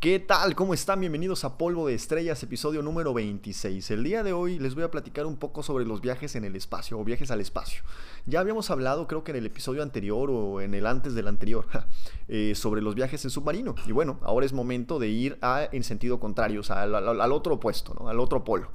¿Qué tal? ¿Cómo están? Bienvenidos a Polvo de Estrellas, episodio número 26. El día de hoy les voy a platicar un poco sobre los viajes en el espacio o viajes al espacio. Ya habíamos hablado, creo que en el episodio anterior o en el antes del anterior, eh, sobre los viajes en submarino. Y bueno, ahora es momento de ir en sentido contrario, o sea, al, otro opuesto, al otro polo.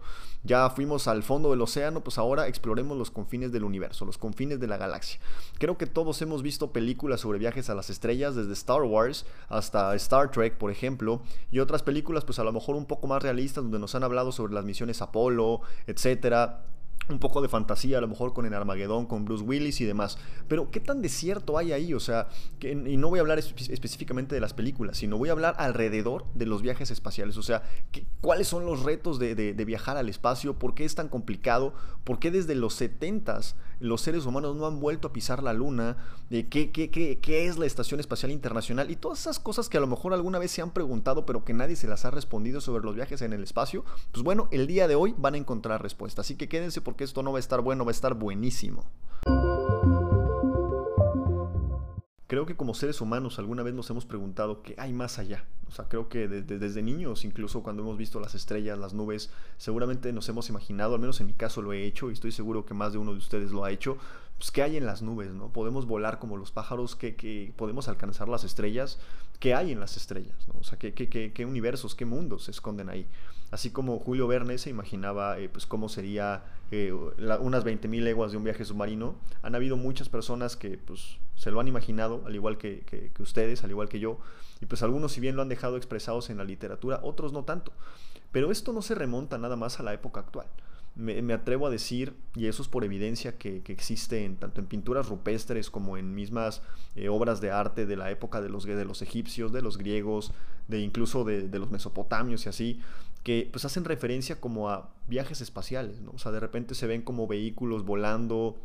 Ya fuimos al fondo del océano, pues ahora exploremos los confines del universo, los confines de la galaxia. Creo que todos hemos visto películas sobre viajes a las estrellas, desde Star Wars hasta Star Trek, por ejemplo, y otras películas, pues a lo mejor un poco más realistas, donde nos han hablado sobre las misiones Apolo, etcétera un poco de fantasía, a lo mejor con el Armagedón, con Bruce Willis y demás. Pero, ¿qué tan desierto hay ahí? O sea, y no voy a hablar específicamente de las películas, sino voy a hablar alrededor de los viajes espaciales. O sea, ¿cuáles son los retos de, viajar al espacio? ¿Por qué es tan complicado? ¿Por qué desde los 70s los seres humanos no han vuelto a pisar la luna? ¿Qué, qué, qué, qué es la Estación Espacial Internacional? Y todas esas cosas que a lo mejor alguna vez se han preguntado, pero que nadie se las ha respondido sobre los viajes en el espacio. Pues bueno, el día de hoy van a encontrar respuesta. Así que quédense por porque esto no va a estar bueno, va a estar buenísimo. Creo que como seres humanos alguna vez nos hemos preguntado qué hay más allá. O sea, creo que desde, niños, incluso cuando hemos visto las estrellas, las nubes, seguramente nos hemos imaginado, al menos en mi caso lo he hecho y estoy seguro que más de uno de ustedes lo ha hecho, pues qué hay en las nubes, ¿no? Podemos volar como los pájaros, que, podemos alcanzar las estrellas, qué hay en las estrellas, ¿no? O sea, qué, qué universos, qué mundos se esconden ahí. Así como Julio Verne se imaginaba eh, pues cómo sería eh, unas 20.000 leguas de un viaje submarino, han habido muchas personas que pues, se lo han imaginado, al igual que, ustedes, al igual que yo, y pues algunos si bien lo han dejado expresados en la literatura, otros no tanto. Pero esto no se remonta nada más a la época actual. Me, atrevo a decir, y eso es por evidencia que, que existe en, tanto en pinturas rupestres como en mismas eh, obras de arte de la época de los, de los egipcios, de los griegos, de incluso de, de los mesopotamios y así, que pues hacen referencia como a viajes espaciales, ¿no? O sea, de repente se ven como vehículos volando,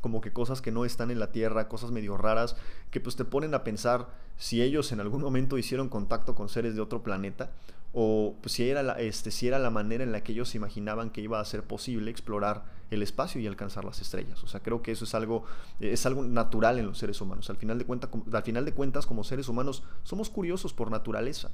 como que cosas que no están en la Tierra, cosas medio raras, que pues te ponen a pensar si ellos en algún momento hicieron contacto con seres de otro planeta, o pues, si, era la, este, si era la manera en la que ellos imaginaban que iba a ser posible explorar el espacio y alcanzar las estrellas. O sea, creo que eso es algo, es algo natural en los seres humanos. Al final de, cuenta, al final de cuentas, como seres humanos, somos curiosos por naturaleza.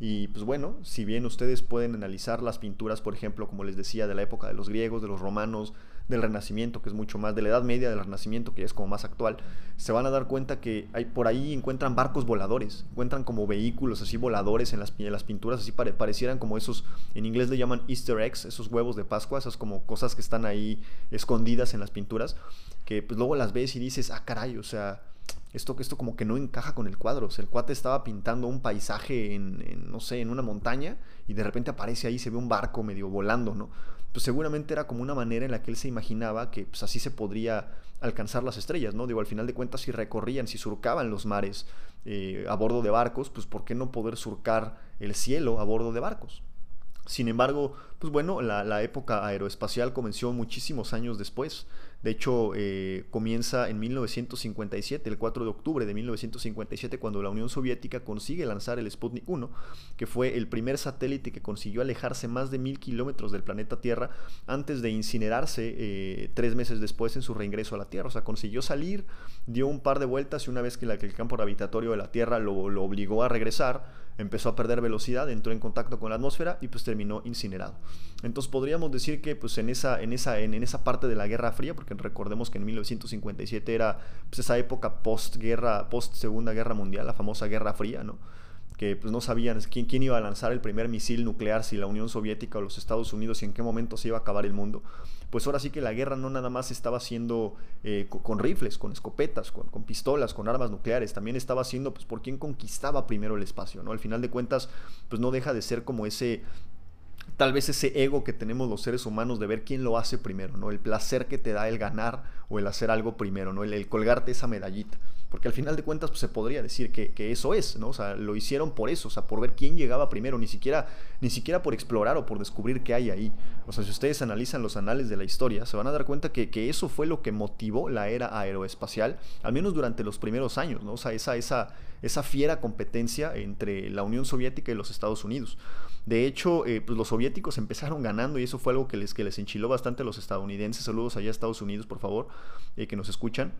Y pues bueno, si bien ustedes pueden analizar las pinturas, por ejemplo, como les decía, de la época de los griegos, de los romanos, del Renacimiento, que es mucho más de la Edad Media, del Renacimiento, que es como más actual, se van a dar cuenta que hay, por ahí encuentran barcos voladores, encuentran como vehículos así voladores en las, en las pinturas, así parecieran como esos, en inglés le llaman easter eggs, esos huevos de Pascua, esas como cosas que están ahí escondidas en las pinturas, que pues luego las ves y dices, ah caray, o sea, esto, esto como que no encaja con el cuadro. O sea, el cuate estaba pintando un paisaje en, no sé, en una montaña y de repente aparece ahí, se ve un barco medio volando, ¿no? Pues seguramente era como una manera en la que él se imaginaba que pues, así se podría alcanzar las estrellas, ¿no? Digo, al final de cuentas, si recorrían, si surcaban los mares eh, a bordo de barcos, pues ¿por qué no poder surcar el cielo a bordo de barcos? Sin embargo, pues bueno, la, la época aeroespacial comenzó muchísimos años después. De hecho, eh, comienza en 1957, el 4 de octubre de 1957, cuando la Unión Soviética consigue lanzar el Sputnik 1, que fue el primer satélite que consiguió alejarse más de mil kilómetros del planeta Tierra antes de incinerarse eh, tres meses después en su reingreso a la Tierra. O sea, consiguió salir, dio un par de vueltas y una vez que, el campo gravitatorio de la Tierra lo obligó a regresar, empezó a perder velocidad, entró en contacto con la atmósfera y pues terminó incinerado. Entonces podríamos decir que pues en esa, en esa, en, esa parte de la Guerra Fría, porque recordemos que en 1957 era pues, esa época post-guerra, post-segunda guerra mundial, la famosa Guerra Fría, ¿no? Que pues no sabían quién, quién iba a lanzar el primer misil nuclear, si la Unión Soviética o los Estados Unidos y en qué momento se iba a acabar el mundo. Pues ahora sí que la guerra no nada más estaba haciendo eh, con, rifles, con escopetas, con, con, pistolas, con armas nucleares, también estaba haciendo pues por quién conquistaba primero el espacio, ¿no? Al final de cuentas, pues no deja de ser como ese tal vez ese ego que tenemos los seres humanos de ver quién lo hace primero, ¿no? El placer que te da el ganar o el hacer algo primero, ¿no? El, colgarte esa medallita. Porque al final de cuentas pues, se podría decir que, eso es, ¿no? O sea, lo hicieron por eso, o sea, por ver quién llegaba primero, ni siquiera, ni siquiera por explorar o por descubrir qué hay ahí. O sea, si ustedes analizan los anales de la historia, se van a dar cuenta que, eso fue lo que motivó la era aeroespacial, al menos durante los primeros años, ¿no? O sea, esa, esa, esa fiera competencia entre la Unión Soviética y los Estados Unidos. De hecho, eh, pues los soviéticos empezaron ganando y eso fue algo que les, que les enchiló bastante a los estadounidenses. Saludos allá a Estados Unidos, por favor, eh, que nos escuchan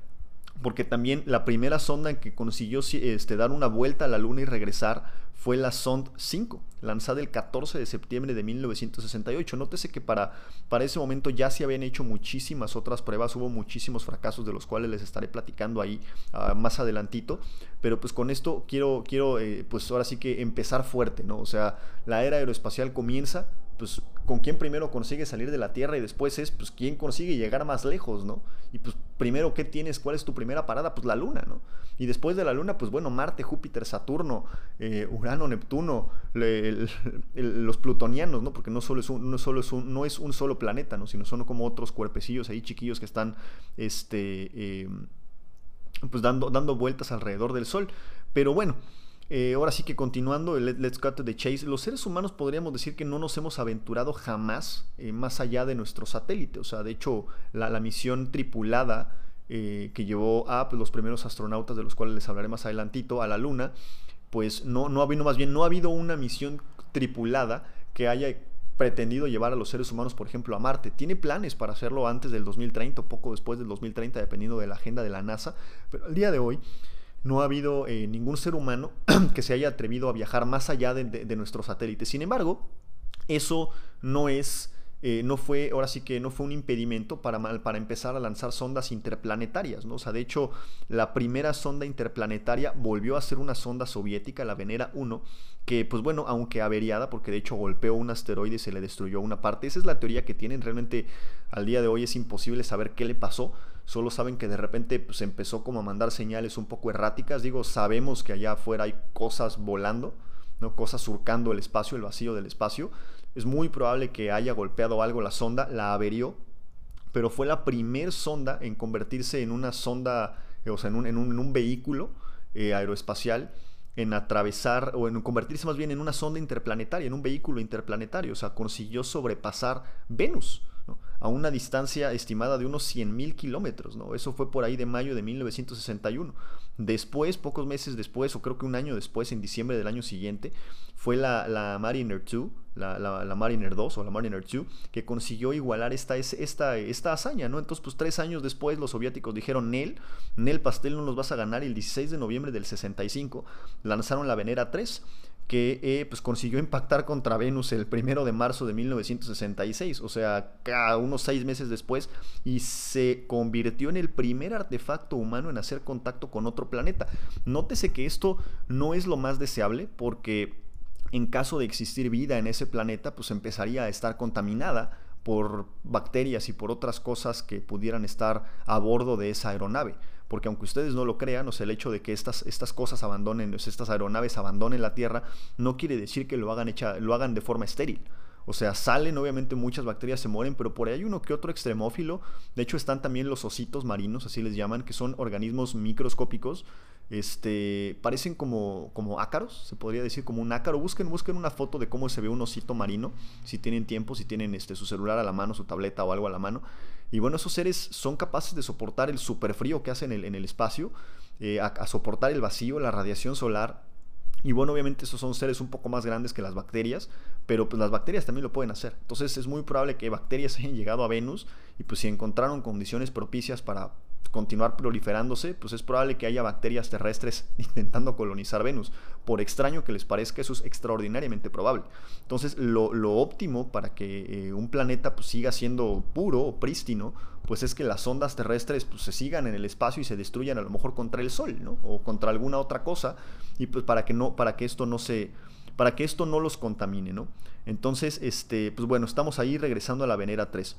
porque también la primera sonda en que consiguió este, dar una vuelta a la Luna y regresar fue la Sond 5, lanzada el 14 de septiembre de 1968. Nótese que para, para ese momento ya se habían hecho muchísimas otras pruebas, hubo muchísimos fracasos de los cuales les estaré platicando ahí uh, más adelantito, pero pues con esto quiero, quiero eh, pues ahora sí que empezar fuerte, ¿no? O sea, la era aeroespacial comienza pues con quién primero consigue salir de la Tierra y después es pues quién consigue llegar más lejos, ¿no? Y pues primero qué tienes, cuál es tu primera parada, pues la Luna, ¿no? Y después de la Luna, pues bueno, Marte, Júpiter, Saturno, eh, Urano, Neptuno, los plutonianos, ¿no? Porque no solo es un, no solo es un, no es un solo planeta, ¿no? Sino son como otros cuerpecillos ahí chiquillos que están, este, em, pues dando, dando vueltas alrededor del Sol. Pero bueno, eh, ahora sí que continuando, el Let's Cut the Chase, los seres humanos podríamos decir que no nos hemos aventurado jamás eh, más allá de nuestro satélite. O sea, de hecho, la, misión tripulada eh, que llevó a los primeros astronautas, de los cuales les hablaré más adelantito, a la Luna, pues no, no ha habido, más bien, no ha habido una misión tripulada que haya pretendido llevar a los seres humanos, por ejemplo, a Marte. Tiene planes para hacerlo antes del 2030 o poco después del 2030, dependiendo de la agenda de la NASA, pero al día de hoy no ha habido eh, ningún ser humano que se haya atrevido a viajar más allá de, nuestro satélite. Sin embargo, eso no es, eh, no fue, ahora sí que no fue un impedimento para, para empezar a lanzar sondas interplanetarias, ¿no? O sea, de hecho, la primera sonda interplanetaria volvió a ser una sonda soviética, la Venera 1, que pues bueno, aunque averiada, porque de hecho golpeó un asteroide y se le destruyó una parte, esa es la teoría que tienen, realmente al día de hoy es imposible saber qué le pasó, solo saben que de repente pues, empezó como a mandar señales un poco erráticas. Digo, sabemos que allá afuera hay cosas volando, ¿no? cosas surcando el espacio, el vacío del espacio. Es muy probable que haya golpeado algo la sonda, la averió, pero fue la primer sonda en convertirse en una sonda, o sea, en un, en un, vehículo eh, aeroespacial en atravesar o en convertirse más bien en una sonda interplanetaria, en un vehículo interplanetario, o sea, consiguió sobrepasar Venus a una distancia estimada de unos 100.000 kilómetros. ¿no? Eso fue por ahí de mayo de 1961. Después, pocos meses después, o creo que un año después, en diciembre del año siguiente, fue la, Mariner 2, la, Mariner 2 o la Mariner 2, que consiguió igualar esta, esta, esta hazaña, ¿no? Entonces, pues tres años después los soviéticos dijeron, Nel, Nel Pastel no nos vas a ganar, y el 16 de noviembre del 65 lanzaron la Venera 3, que eh, pues consiguió impactar contra Venus el primero de marzo de 1966, o sea, unos seis meses después, y se convirtió en el primer artefacto humano en hacer contacto con otro planeta. Nótese que esto no es lo más deseable porque en caso de existir vida en ese planeta, pues empezaría a estar contaminada por bacterias y por otras cosas que pudieran estar a bordo de esa aeronave porque aunque ustedes no lo crean, o sea, el hecho de que estas, estas cosas abandonen, estas aeronaves abandonen la Tierra, no quiere decir que lo hagan, hecha, lo hagan de forma estéril. O sea, salen, obviamente muchas bacterias se mueren, pero por ahí hay uno que otro extremófilo. De hecho, están también los ositos marinos, así les llaman, que son organismos microscópicos. Este, parecen como, como ácaros, se podría decir como un ácaro. Busquen, busquen una foto de cómo se ve un osito marino, si tienen tiempo, si tienen este, su celular a la mano, su tableta o algo a la mano. Y bueno, esos seres son capaces de soportar el superfrío que hacen en el, espacio, eh, a, soportar el vacío, la radiación solar. Y bueno, obviamente esos son seres un poco más grandes que las bacterias, pero pues las bacterias también lo pueden hacer. Entonces es muy probable que bacterias hayan llegado a Venus y pues si encontraron condiciones propicias para continuar proliferándose, pues es probable que haya bacterias terrestres intentando colonizar Venus. Por extraño que les parezca, eso es extraordinariamente probable. Entonces, lo, óptimo para que eh, un planeta pues, siga siendo puro o prístino, pues es que las ondas terrestres pues, se sigan en el espacio y se destruyan a lo mejor contra el Sol, ¿no? O contra alguna otra cosa, y pues para que, no, para que esto no se para que esto no los contamine, ¿no? Entonces, este, pues bueno, estamos ahí regresando a la Venera 3.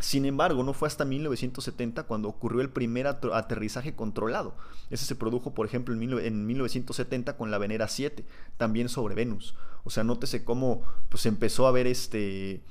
Sin embargo, no fue hasta 1970 cuando ocurrió el primer aterrizaje controlado. Ese se produjo, por ejemplo, en 1970 con la Venera 7, también sobre Venus. O sea, nótese cómo pues, empezó a ver este...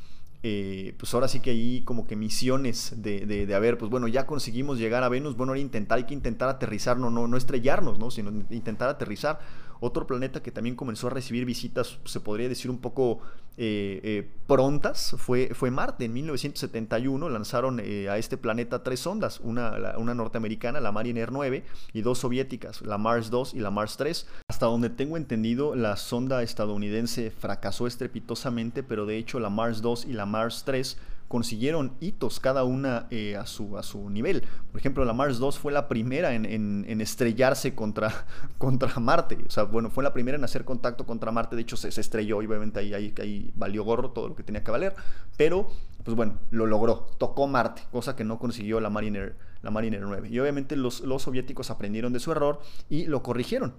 Eh, pues ahora sí que ahí como que misiones de, de, pues bueno, ya conseguimos llegar a Venus, bueno, ahora intentar, hay que intentar aterrizar, no, no, no estrellarnos, ¿no? Sino intentar aterrizar. Otro planeta que también comenzó a recibir visitas, se podría decir un poco eh, eh, prontas, fue, fue Marte. En 1971 lanzaron eh, a este planeta tres sondas, una, una norteamericana, la Mariner 9, y dos soviéticas, la Mars 2 y la Mars 3. Hasta donde tengo entendido, la sonda estadounidense fracasó estrepitosamente, pero de hecho la Mars 2 y la Mars 3 consiguieron hitos cada una eh, a, su, a su nivel. Por ejemplo, la Mars 2 fue la primera en, estrellarse contra, contra Marte. O sea, bueno, fue la primera en hacer contacto contra Marte. De hecho, se, estrelló y obviamente ahí, ahí, ahí valió gorro todo lo que tenía que valer. Pero, pues bueno, lo logró. Tocó Marte, cosa que no consiguió la Mariner, la Mariner 9. Y obviamente los, los soviéticos aprendieron de su error y lo corrigieron.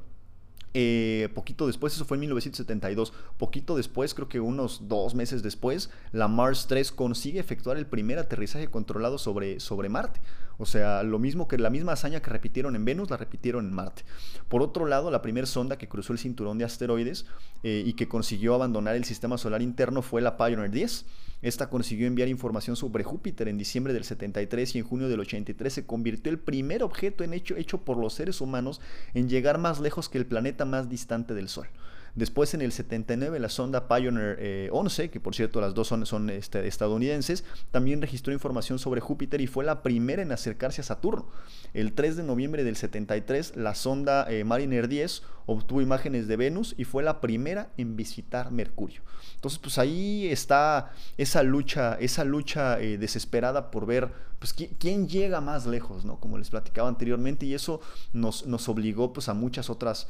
Eh, poquito después, eso fue en 1972, poquito después, creo que unos dos meses después, la Mars 3 consigue efectuar el primer aterrizaje controlado sobre, sobre Marte. O sea, lo mismo que la misma hazaña que repitieron en Venus, la repitieron en Marte. Por otro lado, la primera sonda que cruzó el cinturón de asteroides eh, y que consiguió abandonar el sistema solar interno fue la Pioneer 10. Esta consiguió enviar información sobre Júpiter en diciembre del 73 y en junio del 83 se convirtió el primer objeto en hecho, hecho por los seres humanos en llegar más lejos que el planeta más distante del Sol. Después en el 79 la sonda Pioneer 11, eh, que por cierto las dos son, este, estadounidenses, también registró información sobre Júpiter y fue la primera en acercarse a Saturno. El 3 de noviembre del 73 la sonda eh, Mariner 10 obtuvo imágenes de Venus y fue la primera en visitar Mercurio. Entonces pues ahí está esa lucha, esa lucha eh, desesperada por ver pues quién llega más lejos, ¿no? Como les platicaba anteriormente y eso nos, nos obligó pues a muchas otras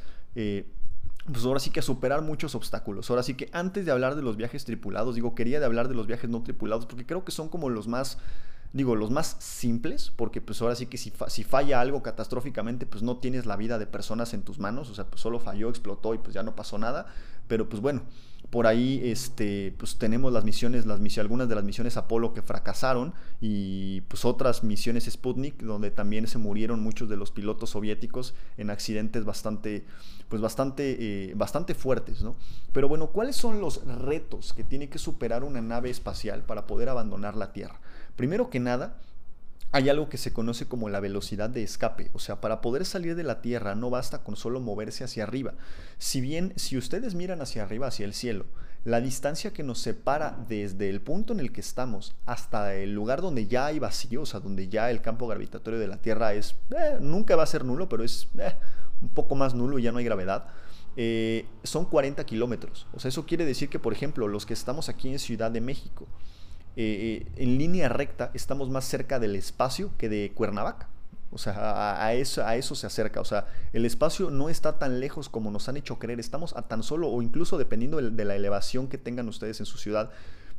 pues ahora sí que superar muchos obstáculos. Ahora sí que antes de hablar de los viajes tripulados, digo, quería de hablar de los viajes no tripulados, porque creo que son como los más, digo, los más simples, porque pues ahora sí que si, si falla algo catastróficamente, pues no tienes la vida de personas en tus manos, o sea, pues solo falló, explotó y pues ya no pasó nada, pero pues bueno, por ahí este, pues tenemos las misiones, las algunas de las misiones Apolo que fracasaron y pues otras misiones Sputnik donde también se murieron muchos de los pilotos soviéticos en accidentes bastante, pues bastante, eh, bastante fuertes, ¿no? Pero bueno, ¿cuáles son los retos que tiene que superar una nave espacial para poder abandonar la Tierra? Primero que nada, hay algo que se conoce como la velocidad de escape, o sea, para poder salir de la Tierra no basta con solo moverse hacia arriba. Si bien, si ustedes miran hacia arriba, hacia el cielo, la distancia que nos separa desde el punto en el que estamos hasta el lugar donde ya hay vacío, o sea, donde ya el campo gravitatorio de la Tierra es, eh, nunca va a ser nulo, pero es eh, un poco más nulo y ya no hay gravedad, eh, son 40 kilómetros. O sea, eso quiere decir que, por ejemplo, los que estamos aquí en Ciudad de México, eh, eh, en línea recta estamos más cerca del espacio que de Cuernavaca. O sea, a, a eso se acerca. O sea, el espacio no está tan lejos como nos han hecho creer. Estamos a tan solo, o incluso dependiendo de la elevación que tengan ustedes en su ciudad,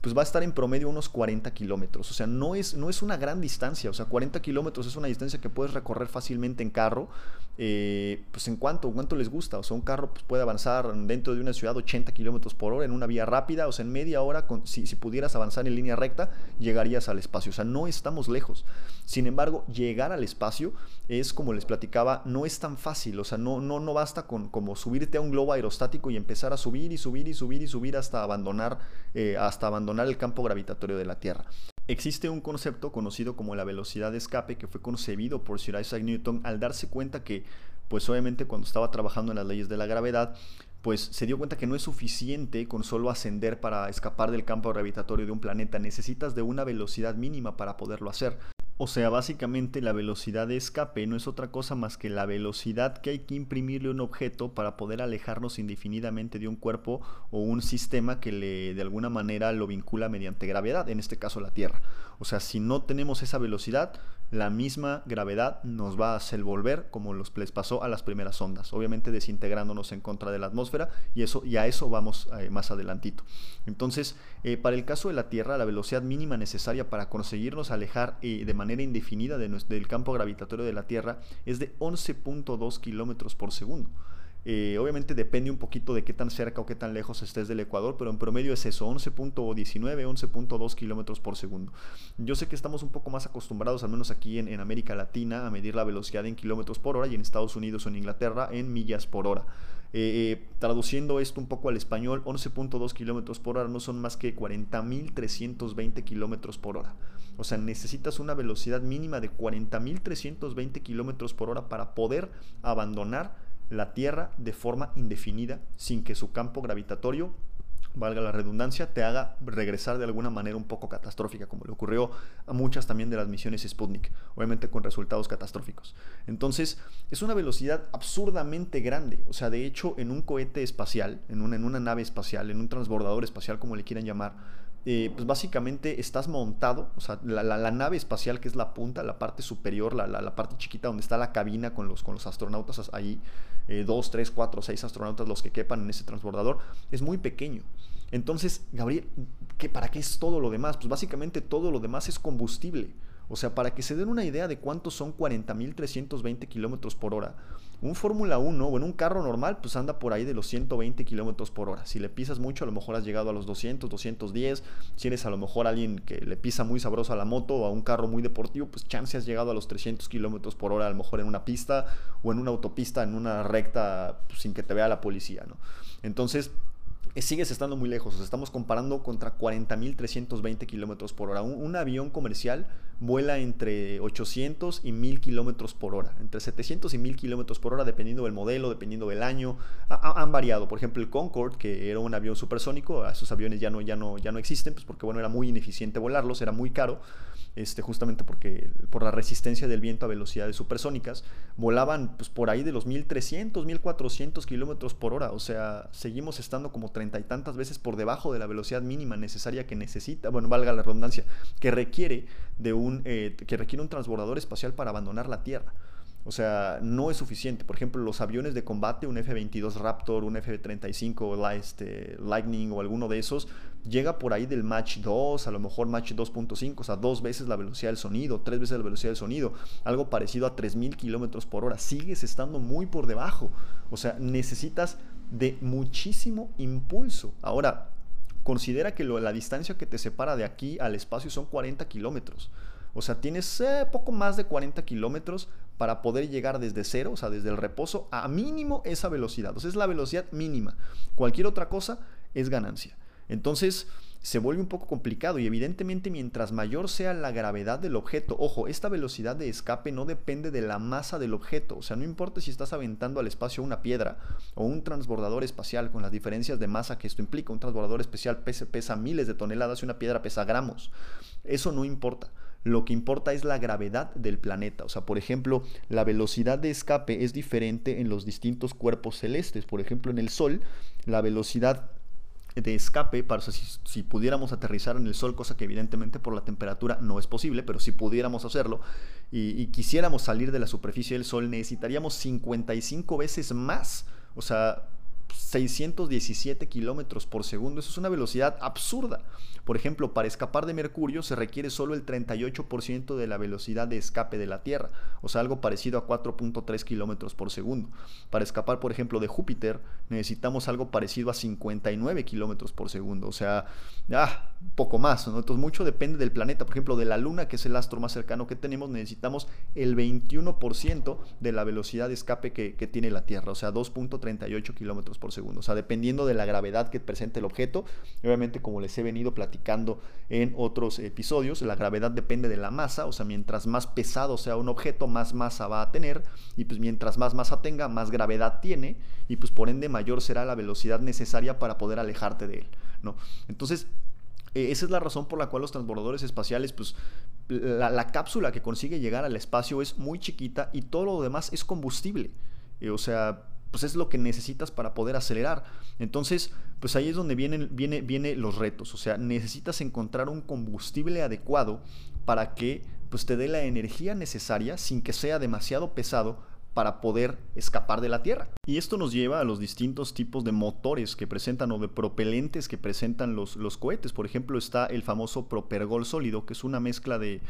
pues va a estar en promedio unos 40 kilómetros. O sea, no es, no es una gran distancia. O sea, 40 kilómetros es una distancia que puedes recorrer fácilmente en carro. Eh, pues en cuánto, cuánto les gusta. O sea, un carro pues, puede avanzar dentro de una ciudad 80 kilómetros por hora en una vía rápida. O sea, en media hora, con, si, pudieras avanzar en línea recta, llegarías al espacio. O sea, no estamos lejos. Sin embargo, llegar al espacio es, como les platicaba, no es tan fácil. O sea, no, no, no basta con como subirte a un globo aerostático y empezar a subir y subir y subir y subir hasta abandonar, eh, hasta abandonar el campo gravitatorio de la Tierra. Existe un concepto conocido como la velocidad de escape que fue concebido por Sir Isaac Newton al darse cuenta que, pues obviamente cuando estaba trabajando en las leyes de la gravedad, pues se dio cuenta que no es suficiente con solo ascender para escapar del campo gravitatorio de un planeta, necesitas de una velocidad mínima para poderlo hacer. O sea, básicamente la velocidad de escape no es otra cosa más que la velocidad que hay que imprimirle a un objeto para poder alejarnos indefinidamente de un cuerpo o un sistema que le de alguna manera lo vincula mediante gravedad, en este caso la Tierra. O sea, si no tenemos esa velocidad, la misma gravedad nos va a hacer volver como los, les pasó a las primeras ondas, obviamente desintegrándonos en contra de la atmósfera y, eso, y a eso vamos eh, más adelantito. Entonces, eh, para el caso de la Tierra, la velocidad mínima necesaria para conseguirnos alejar eh, de manera indefinida de del campo gravitatorio de la Tierra es de 11.2 kilómetros por segundo. Eh, obviamente depende un poquito de qué tan cerca o qué tan lejos estés del Ecuador, pero en promedio es eso, 11.19, 11.2 kilómetros por segundo. Yo sé que estamos un poco más acostumbrados, al menos aquí en, América Latina, a medir la velocidad en kilómetros por hora y en Estados Unidos o en Inglaterra en millas por hora. Eh, eh, traduciendo esto un poco al español, 11.2 kilómetros por hora no son más que 40.320 kilómetros por hora. O sea, necesitas una velocidad mínima de 40.320 kilómetros por hora para poder abandonar la Tierra de forma indefinida sin que su campo gravitatorio valga la redundancia, te haga regresar de alguna manera un poco catastrófica, como le ocurrió a muchas también de las misiones Sputnik, obviamente con resultados catastróficos. Entonces, es una velocidad absurdamente grande. O sea, de hecho, en un cohete espacial, en una, en una nave espacial, en un transbordador espacial, como le quieran llamar, eh, pues básicamente estás montado, o sea, la, nave espacial que es la punta, la parte superior, la, parte chiquita donde está la cabina con los, con los astronautas ahí, eh, dos, tres, cuatro, seis astronautas los que quepan en ese transbordador, es muy pequeño. Entonces, Gabriel, ¿qué, ¿para qué es todo lo demás? Pues básicamente todo lo demás es combustible. O sea, para que se den una idea de cuántos son 40.320 kilómetros por hora, un Fórmula 1, bueno, un carro normal, pues anda por ahí de los 120 kilómetros por hora. Si le pisas mucho, a lo mejor has llegado a los 200, 210. Si eres a lo mejor alguien que le pisa muy sabroso a la moto o a un carro muy deportivo, pues chance has llegado a los 300 kilómetros por hora, a lo mejor en una pista o en una autopista, en una recta, pues, sin que te vea la policía, ¿no? Entonces, sigues estando muy lejos. estamos comparando contra 40.320 kilómetros por hora. Un, avión comercial vuela entre 800 y 1000 kilómetros por hora. Entre 700 y 1000 kilómetros por hora, dependiendo del modelo, dependiendo del año. han variado. Por ejemplo, el Concorde, que era un avión supersónico, esos aviones ya no, ya no, ya no existen, pues porque bueno, era muy ineficiente volarlos, era muy caro este, justamente porque por la resistencia del viento a velocidades supersónicas, volaban pues, por ahí de los 1300, 1400 kilómetros por hora. O sea, seguimos estando como y tantas veces por debajo de la velocidad mínima necesaria que necesita, bueno, valga la redundancia, que requiere de un, eh, que requiere un transbordador espacial para abandonar la Tierra. O sea, no es suficiente. Por ejemplo, los aviones de combate, un F-22 Raptor, un F-35 este, Lightning o alguno de esos, llega por ahí del Mach 2, a lo mejor Mach 2.5, o sea, dos veces la velocidad del sonido, tres veces la velocidad del sonido, algo parecido a 3.000 kilómetros por hora. Sigues estando muy por debajo. O sea, necesitas de muchísimo impulso. Ahora, considera que la distancia que te separa de aquí al espacio son 40 kilómetros. O sea, tienes eh, poco más de 40 kilómetros para poder llegar desde cero, o sea, desde el reposo, a mínimo esa velocidad. O es la velocidad mínima. Cualquier otra cosa es ganancia. Entonces, se vuelve un poco complicado y evidentemente mientras mayor sea la gravedad del objeto, ojo, esta velocidad de escape no depende de la masa del objeto, o sea, no importa si estás aventando al espacio una piedra o un transbordador espacial con las diferencias de masa que esto implica, un transbordador espacial pesa, pesa miles de toneladas y una piedra pesa gramos, eso no importa. Lo que importa es la gravedad del planeta. O sea, por ejemplo, la velocidad de escape es diferente en los distintos cuerpos celestes. Por ejemplo, en el Sol, la velocidad de escape, para, si, pudiéramos aterrizar en el Sol, cosa que evidentemente por la temperatura no es posible, pero si pudiéramos hacerlo y, y quisiéramos salir de la superficie del Sol, necesitaríamos 55 veces más. O sea, 617 kilómetros por segundo. Eso es una velocidad absurda. Por ejemplo, para escapar de Mercurio se requiere solo el 38% de la velocidad de escape de la Tierra, o sea, algo parecido a 4.3 kilómetros por segundo. Para escapar, por ejemplo, de Júpiter necesitamos algo parecido a 59 kilómetros por segundo, o sea, ah, poco más. Entonces, mucho depende del planeta. Por ejemplo, de la Luna, que es el astro más cercano que tenemos, necesitamos el 21% de la velocidad de escape que, que tiene la Tierra, o sea, 2.38 kilómetros por segundo. O sea, dependiendo de la gravedad que presente el objeto, obviamente, como les he venido platicando, en otros episodios. La gravedad depende de la masa, o sea, mientras más pesado sea un objeto, más masa va a tener, y pues mientras más masa tenga, más gravedad tiene, y pues por ende mayor será la velocidad necesaria para poder alejarte de él, ¿no? Entonces, eh, esa es la razón por la cual los transbordadores espaciales, pues la, la, cápsula que consigue llegar al espacio es muy chiquita y todo lo demás es combustible. Eh, o sea, pues es lo que necesitas para poder acelerar. Entonces, pues ahí es donde vienen, viene, viene los retos. O sea, necesitas encontrar un combustible adecuado para que pues, te dé la energía necesaria sin que sea demasiado pesado para poder escapar de la Tierra. Y esto nos lleva a los distintos tipos de motores que presentan o de propelentes que presentan los, los cohetes. Por ejemplo, está el famoso propergol sólido, que es una mezcla de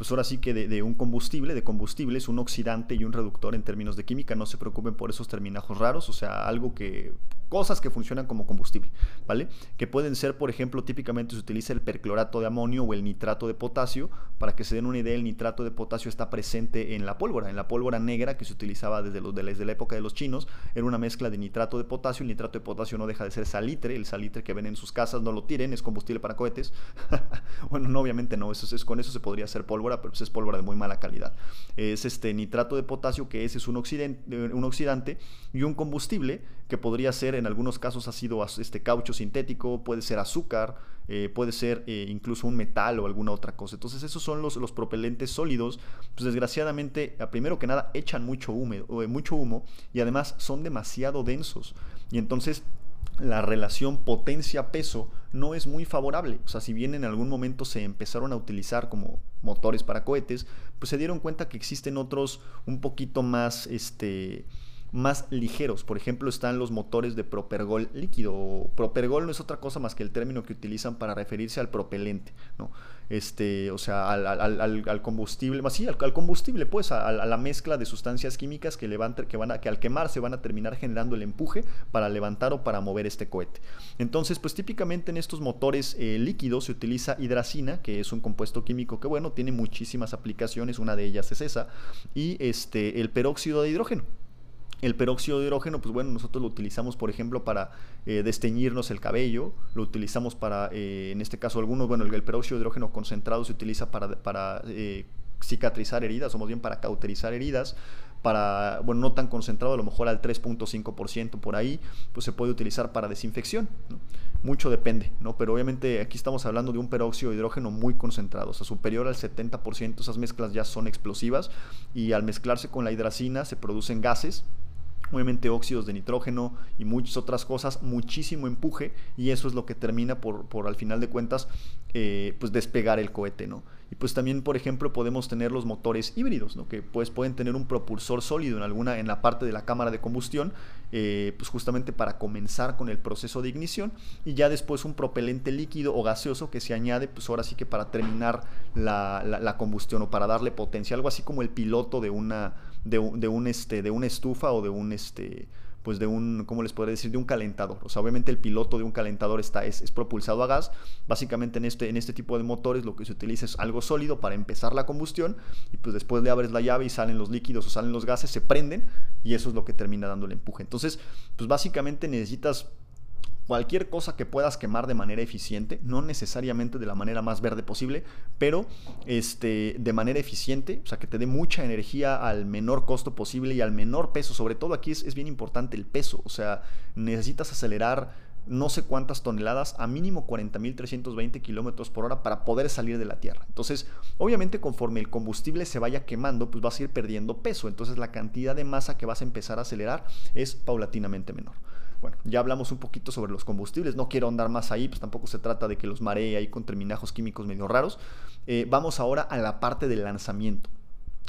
pues ahora sí que de, un combustible, de combustibles, un oxidante y un reductor en términos de química, no se preocupen por esos terminajos raros, o sea, algo que, cosas que funcionan como combustible, ¿vale? Que pueden ser, por ejemplo, típicamente se utiliza el perclorato de amonio o el nitrato de potasio, para que se den una idea, el nitrato de potasio está presente en la pólvora, en la pólvora negra que se utilizaba desde, los, desde la época de los chinos, era una mezcla de nitrato de potasio, el nitrato de potasio no deja de ser salitre, el salitre que ven en sus casas, no lo tiren, es combustible para cohetes, bueno, no, obviamente no, eso es, con eso se podría hacer pólvora, pero pues es pólvora de muy mala calidad. Es este nitrato de potasio, que ese es un, un oxidante, y un combustible que podría ser en algunos casos ha sido este caucho sintético, puede ser azúcar, eh, puede ser eh, incluso un metal o alguna otra cosa. Entonces esos son los, los propelentes sólidos, pues desgraciadamente, primero que nada, echan mucho, húmedo, eh, mucho humo y además son demasiado densos. Y entonces la relación potencia-peso no es muy favorable. O sea, si bien en algún momento se empezaron a utilizar como motores para cohetes, pues se dieron cuenta que existen otros un poquito más, este, más ligeros. Por ejemplo, están los motores de propergol líquido. Propergol no es otra cosa más que el término que utilizan para referirse al propelente, ¿no? Este, o sea, al, combustible, más sí, al, combustible, pues, a, la mezcla de sustancias químicas que, levantan, que, van a, que al quemarse van a terminar generando el empuje para levantar o para mover este cohete. Entonces, pues típicamente en estos motores eh, líquidos se utiliza hidracina, que es un compuesto químico que, bueno, tiene muchísimas aplicaciones, una de ellas es esa, y este, el peróxido de hidrógeno. El peróxido de hidrógeno, pues bueno, nosotros lo utilizamos, por ejemplo, para eh, desteñirnos el cabello, lo utilizamos para, eh, en este caso, algunos, bueno, el, peróxido de hidrógeno concentrado se utiliza para, para eh, cicatrizar heridas, o más bien para cauterizar heridas, para, bueno, no tan concentrado, a lo mejor al 3.5% por ahí, pues se puede utilizar para desinfección. Mucho depende, ¿no? Pero obviamente aquí estamos hablando de un peróxido de hidrógeno muy concentrado, o sea, superior al 70%, esas mezclas ya son explosivas y al mezclarse con la hidracina se producen gases obviamente óxidos de nitrógeno y muchas otras cosas, muchísimo empuje y eso es lo que termina por, por al final de cuentas eh, pues despegar el cohete, ¿no? Y pues también, por ejemplo, podemos tener los motores híbridos, ¿no? que pues pueden tener un propulsor sólido en alguna en la parte de la cámara de combustión, eh, pues justamente para comenzar con el proceso de ignición y ya después un propelente líquido o gaseoso que se añade, pues ahora sí que para terminar la, la combustión o para darle potencia, algo así como el piloto de una de, un, este, de una estufa o de un, este, pues de un, ¿cómo les podría decir? De un calentador. O sea, obviamente el piloto de un calentador está, es, es, propulsado a gas. Básicamente en este, en este tipo de motores lo que se utiliza es algo sólido para empezar la combustión y pues después le abres la llave y salen los líquidos o salen los gases, se prenden y eso es lo que termina dando el empuje. Entonces, pues básicamente necesitas cualquier cosa que puedas quemar de manera eficiente, no necesariamente de la manera más verde posible, pero este, de manera eficiente, o sea, que te dé mucha energía al menor costo posible y al menor peso. Sobre todo aquí es, es bien importante el peso, o sea, necesitas acelerar no sé cuántas toneladas a mínimo 40.320 kilómetros por hora para poder salir de la Tierra. Entonces, obviamente, conforme el combustible se vaya quemando, pues vas a ir perdiendo peso. Entonces, la cantidad de masa que vas a empezar a acelerar es paulatinamente menor. Bueno, ya hablamos un poquito sobre los combustibles, no quiero andar más ahí, pues tampoco se trata de que los maree ahí con terminajos químicos medio raros. Eh, vamos ahora a la parte del lanzamiento.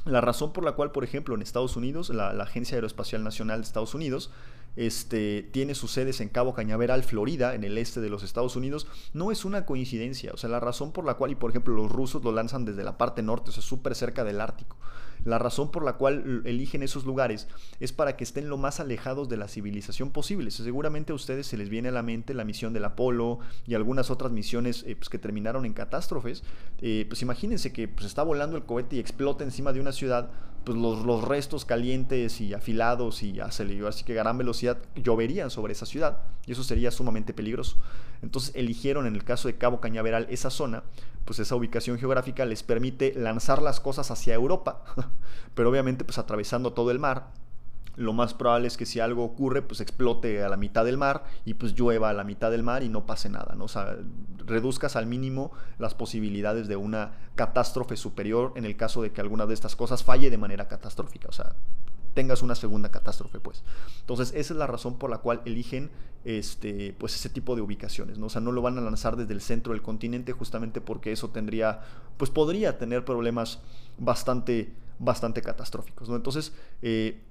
La razón por la cual, por ejemplo, en Estados Unidos, la, Agencia Aeroespacial Nacional de Estados Unidos este, tiene sus sedes en Cabo Cañaveral, Florida, en el este de los Estados Unidos, no es una coincidencia. O sea, la razón por la cual, y por ejemplo, los rusos lo lanzan desde la parte norte, o sea, súper cerca del Ártico. La razón por la cual eligen esos lugares es para que estén lo más alejados de la civilización posible. Seguramente a ustedes se les viene a la mente la misión del Apolo y algunas otras misiones eh, pues, que terminaron en catástrofes. Eh, pues imagínense que pues, está volando el cohete y explota encima de una ciudad, pues los, los restos calientes y afilados y así que gran velocidad lloverían sobre esa ciudad y eso sería sumamente peligroso. Entonces eligieron en el caso de Cabo Cañaveral esa zona, pues esa ubicación geográfica les permite lanzar las cosas hacia Europa, pero obviamente pues atravesando todo el mar. Lo más probable es que si algo ocurre, pues explote a la mitad del mar y pues llueva a la mitad del mar y no pase nada, ¿no? O sea, reduzcas al mínimo las posibilidades de una catástrofe superior en el caso de que alguna de estas cosas falle de manera catastrófica. O sea, tengas una segunda catástrofe, pues. Entonces, esa es la razón por la cual eligen este, pues ese tipo de ubicaciones, ¿no? O sea, no lo van a lanzar desde el centro del continente justamente porque eso tendría, pues podría tener problemas bastante, bastante catastróficos, ¿no? Entonces, eh,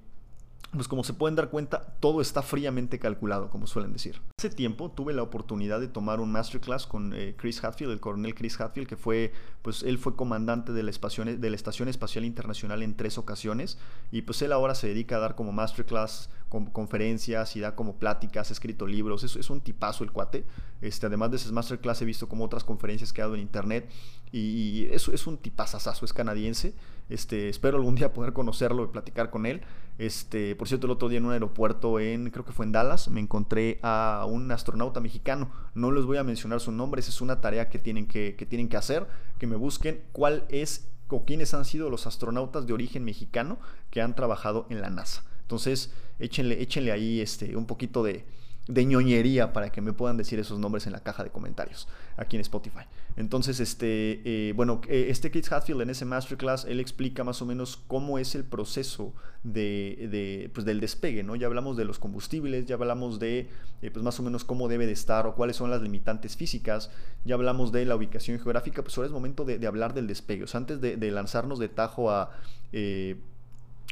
pues como se pueden dar cuenta, todo está fríamente calculado, como suelen decir. Hace tiempo tuve la oportunidad de tomar un masterclass con eh, Chris Hadfield, el coronel Chris Hadfield, que fue, pues él fue comandante de la, Estación Espacial Internacional en tres ocasiones, y pues él ahora se dedica a dar como masterclass con conferencias y da como pláticas, ha escrito libros, es, es un tipazo el cuate. Este, además de esas masterclass he visto como otras conferencias que ha dado en internet y, es, es un tipazazazo, es canadiense. Este, espero algún día poder conocerlo y platicar con él. Este, por cierto, el otro día en un aeropuerto en, creo que fue en Dallas, me encontré a un astronauta mexicano. No les voy a mencionar su nombre, esa es una tarea que tienen que, hacer, que me busquen cuál es o quiénes han sido los astronautas de origen mexicano que han trabajado en la NASA. Entonces, échenle, échenle ahí este, un poquito de, de ñoñería para que me puedan decir esos nombres en la caja de comentarios aquí en Spotify. Entonces, este, eh, bueno, eh, este Chris Hatfield en ese masterclass, él explica más o menos cómo es el proceso de, pues, del despegue, ¿no? Ya hablamos de los combustibles, ya hablamos de, eh, pues más o menos cómo debe de estar o cuáles son las limitantes físicas, ya hablamos de la ubicación geográfica, pues ahora es momento de, hablar del despegue. O sea, antes de, lanzarnos de tajo a